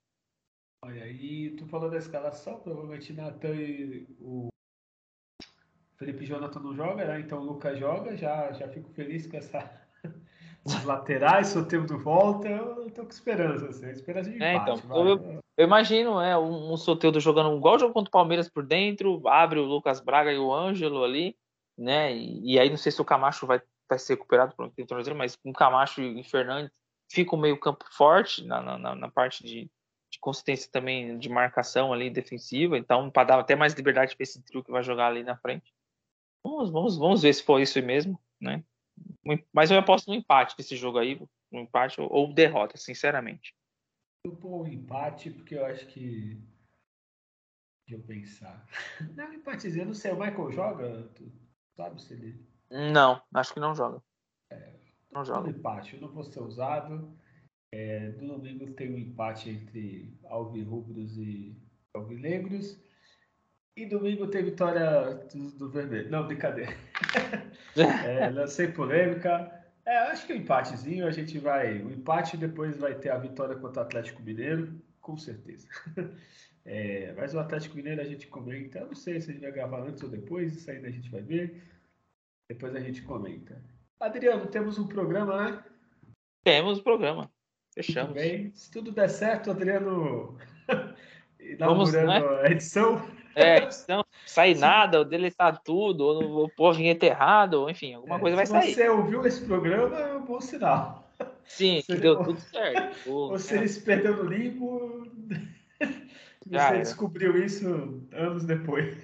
Speaker 1: Olha, e tu falou da escalação, provavelmente Natan e o Felipe Jonathan não joga, né? Então o Lucas joga, já, já fico feliz com essa os laterais, o tempo de volta, eu tô com esperança, assim, esperança de é,
Speaker 2: empate, então, eu, eu, imagino, é, um, um Soteldo jogando igual o jogo contra o Palmeiras por dentro, abre o Lucas Braga e o Ângelo ali, né, e, e aí não sei se o Camacho vai, vai ser recuperado por um mas com Camacho e Fernandes fica o meio campo forte na, na, na parte de, de, consistência também de marcação ali defensiva, então para dar até mais liberdade para esse trio que vai jogar ali na frente. Vamos, vamos, vamos ver se foi isso mesmo, né? Mas eu aposto no empate desse jogo aí, um empate ou, derrota, sinceramente.
Speaker 1: Eu vou empate porque eu acho que. Deixa eu pensar. Não, empatezinho, não sei. O Michael joga? Tu sabe se ele.
Speaker 2: Não, acho que não joga.
Speaker 1: É, não joga. empate, eu não vou ser usado. É, no domingo tem um empate entre alvirrubros e alvinegros. E domingo tem vitória do, do vermelho. Não, brincadeira. é, lancei polêmica. É, acho que o um empatezinho a gente vai. O empate depois vai ter a vitória contra o Atlético Mineiro, com certeza. É, mas o Atlético Mineiro a gente comenta. Eu não sei se a gente vai gravar antes ou depois, isso ainda a gente vai ver. Depois a gente comenta. Adriano, temos um programa, né?
Speaker 2: Temos um programa. Fechamos.
Speaker 1: Tudo bem. Se tudo der certo, Adriano Vamos, né? a edição.
Speaker 2: É, edição. Sai nada, ou deletar tudo, ou pôr a vinheta errado, ou enfim, alguma é, coisa vai sair.
Speaker 1: Se você ouviu esse programa, é um bom sinal.
Speaker 2: Sim, que deu tudo certo.
Speaker 1: Ou se ele se perdeu no limbo, você descobriu isso anos depois.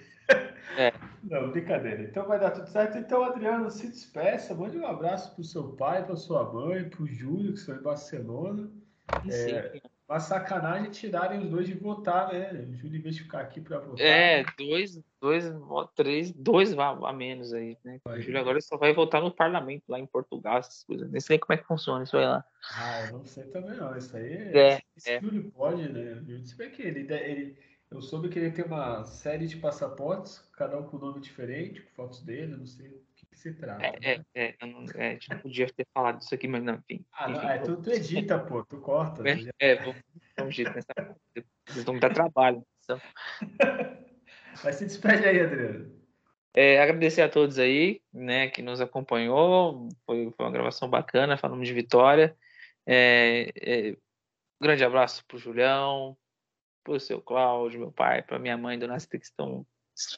Speaker 1: É. Não, brincadeira. Então vai dar tudo certo. Então, Adriano, se despeça, mande um abraço pro seu pai, pra sua mãe, pro Júlio, que estão em Barcelona. Sim. É, uma sacanagem tirarem os dois de votar, né? O Júlio, em vez de ficar aqui para votar.
Speaker 2: É, dois, dois, três, dois a menos aí, né? O Júlio agora só vai votar no parlamento lá em Portugal, essas coisas. Nem sei como é que funciona isso aí lá.
Speaker 1: Ah, eu não sei também não. Isso aí é. Esse é. Júlio pode, né? Se bem que ele, ele. Eu soube que ele tem uma série de passaportes, cada um com nome diferente, com fotos dele, não sei que se trata.
Speaker 2: É, né? é, é, não, é, a gente não podia ter falado isso aqui, mas não, enfim.
Speaker 1: Ah, não, é, tu, tu, edita, pô, tu corta.
Speaker 2: É,
Speaker 1: tu
Speaker 2: é vamos dar um jeito nessa. Vocês vão me dar trabalho. Então.
Speaker 1: Mas se despede aí, Adriano.
Speaker 2: É, agradecer a todos aí, né, que nos acompanhou. Foi, foi uma gravação bacana, falamos de vitória. É, é, um grande abraço pro Julião, pro seu Cláudio, meu pai, pra minha mãe, Dona Cita, que estão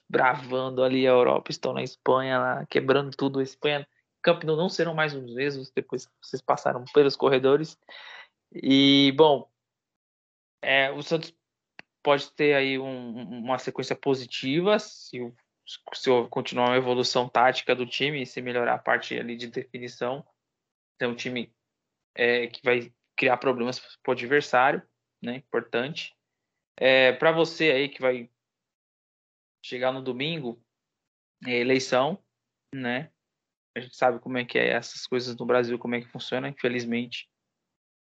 Speaker 2: bravando ali a Europa, estão na Espanha, lá, quebrando tudo. A Espanha, Camp Nou não serão mais os mesmos depois que vocês passaram pelos corredores. E, bom, é, o Santos pode ter aí um, uma sequência positiva se, se continuar uma evolução tática do time e se melhorar a parte ali de definição. É um time é, que vai criar problemas para o adversário, né? Importante. É, para você aí que vai chegar no domingo, é eleição, né? A gente sabe como é que é essas coisas no Brasil, como é que funciona, infelizmente.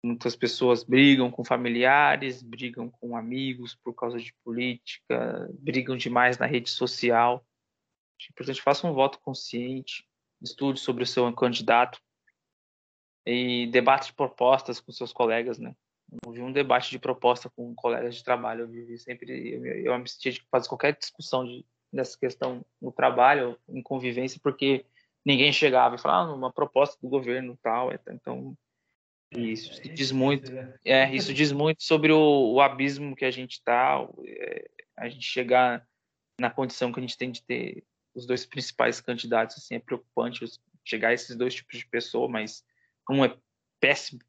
Speaker 2: Muitas pessoas brigam com familiares, brigam com amigos por causa de política, brigam demais na rede social. É importante faça um voto consciente, estude sobre o seu candidato e debate propostas com seus colegas, né? Vi um debate de proposta com colegas de trabalho. Eu vivi sempre, eu, eu me sentia de fazer qualquer discussão de, dessa questão no trabalho, em convivência, porque ninguém chegava e falava ah, uma proposta do governo tal. Então, isso é, diz muito. Né? É, isso diz muito sobre o, o abismo que a gente está. É, a gente chegar na condição que a gente tem de ter os dois principais candidatos, assim, é preocupante chegar a esses dois tipos de pessoa, mas um é péssimo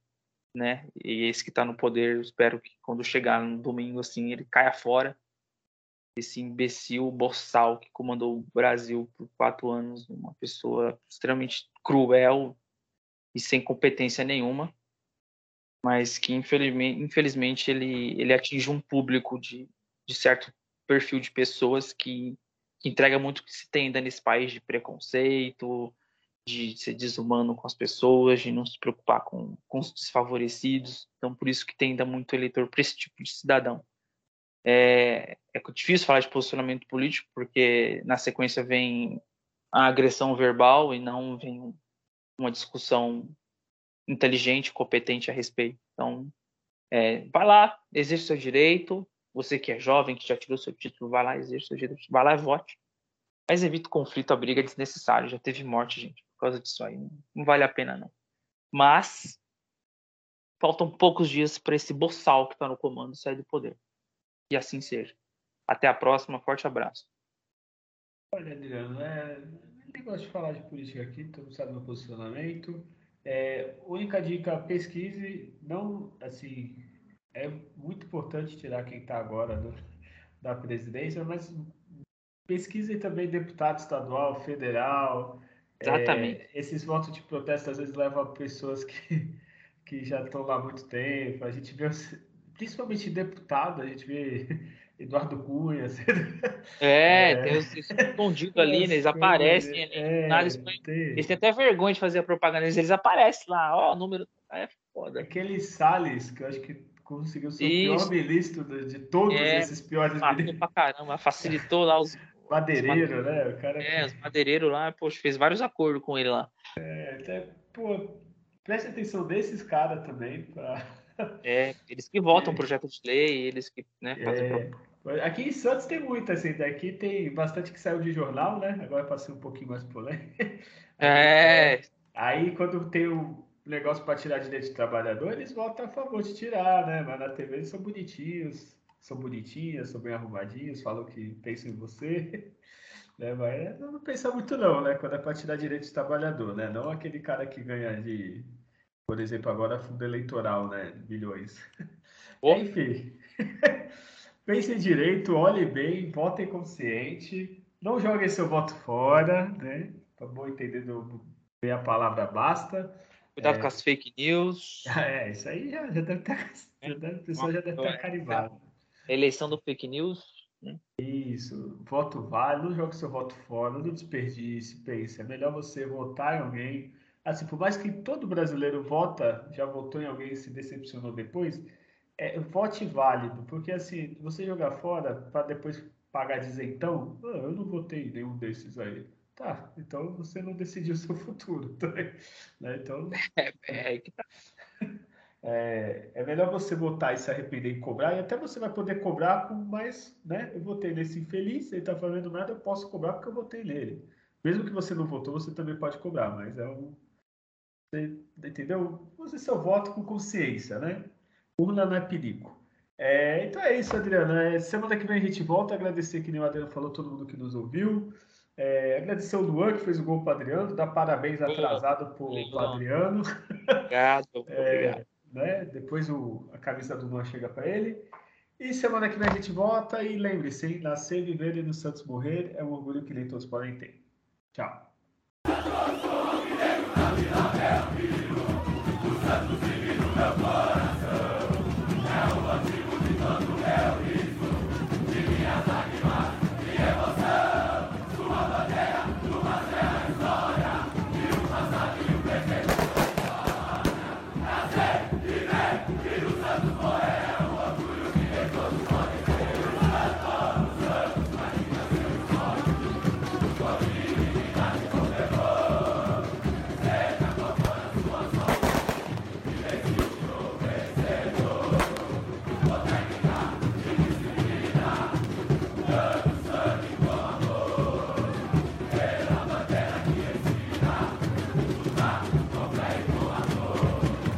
Speaker 2: né? E esse que está no poder, espero que quando chegar no domingo, assim, ele caia fora. Esse imbecil boçal que comandou o Brasil por quatro anos, uma pessoa extremamente cruel e sem competência nenhuma, mas que infelizmente, infelizmente ele, ele atinge um público de, de certo perfil de pessoas que, que entrega muito o que se tem ainda nesse país de preconceito, de ser desumano com as pessoas, de não se preocupar com, com os desfavorecidos. Então, por isso que tem ainda muito eleitor para esse tipo de cidadão. É, é difícil falar de posicionamento político, porque na sequência vem a agressão verbal e não vem uma discussão inteligente, competente a respeito. Então, é, vai lá, exerce seu direito. Você que é jovem, que já tirou seu título, vai lá, exerce seu direito, vai lá e vote. Mas evita o conflito, a briga desnecessária. Já teve morte, gente causa disso aí. Não vale a pena, não. Mas faltam poucos dias para esse boçal que está no comando sair do poder. E assim seja. Até a próxima. Forte abraço.
Speaker 1: Olha, Adriano, é... nem gosto de falar de política aqui, mundo sabe meu posicionamento. É, única dica, pesquise, não, assim, é muito importante tirar quem está agora do, da presidência, mas pesquise também deputado estadual, federal,
Speaker 2: Exatamente.
Speaker 1: É, esses votos de protesto às vezes levam a pessoas que, que já estão lá há muito tempo. A gente vê, principalmente deputado, a gente vê Eduardo Cunha.
Speaker 2: É, é, tem os escondidos ali, né? Eles aparecem ali. É, eles, tem... eles têm até vergonha de fazer a propaganda, eles aparecem lá, ó, o número. É foda.
Speaker 1: Aquele Salles, que eu acho que conseguiu ser o pior ministro de, de todos é, esses piores
Speaker 2: ministros. pra caramba, facilitou lá os.
Speaker 1: Madeireiro, né? O
Speaker 2: cara... É, os madeireiros lá, poxa, fez vários acordos com ele lá.
Speaker 1: É, até, pô, preste atenção desses caras também. Pra...
Speaker 2: É, eles que votam é. projeto de lei, eles que né, fazem.
Speaker 1: É. Aqui em Santos tem muito, assim, daqui tem bastante que saiu de jornal, né? Agora passei um pouquinho mais polêmico.
Speaker 2: É.
Speaker 1: Aí quando tem o negócio para tirar direito de trabalhador, eles votam a favor de tirar, né? Mas na TV eles são bonitinhos, são bonitinhas, são bem arrumadinhos, falam que pensam em você. Né? Mas não pensa muito não, né? Quando é para tirar direito de trabalhador, né? Não aquele cara que ganha de, por exemplo, agora fundo eleitoral, né? Milhões. Oh. Enfim. Pense direito, olhe bem, vote consciente, não jogue seu voto fora, né? Para bom entender bem a palavra basta.
Speaker 2: Cuidado é... com as fake news.
Speaker 1: É, isso aí já, já deve estar. Já deve, a pessoa já deve estar carimbado.
Speaker 2: Eleição do fake news. Né?
Speaker 1: Isso, voto vale, não jogue seu voto fora, não desperdice, pense. É melhor você votar em alguém. Assim, por mais que todo brasileiro vota, já votou em alguém e se decepcionou depois, é, vote válido, porque assim, você jogar fora para depois pagar dizer então, ah, eu não votei em nenhum desses aí. Tá, então você não decidiu o seu futuro. Né? Então.
Speaker 2: É, é, que tá.
Speaker 1: É, é, melhor você votar e se arrepender e cobrar, e até você vai poder cobrar com mais, né? Eu votei nesse infeliz, ele tá fazendo nada, eu posso cobrar porque eu votei nele. Mesmo que você não votou, você também pode cobrar, mas é um. Você, entendeu? Você seu voto com consciência, né? Urna não é perigo. É, então é isso, Adriano. É, semana que vem a gente volta. Agradecer que nem o Adriano falou, todo mundo que nos ouviu. É, agradecer o Luan, que fez o gol para Adriano, dar parabéns atrasado para o Adriano.
Speaker 2: Obrigado, é,
Speaker 1: obrigado. Né? Depois o, a camisa do Luan chega para ele. E semana que vem a gente volta. E lembre-se, nascer, viver e no Santos morrer é um orgulho que nem todos podem ter. Tchau.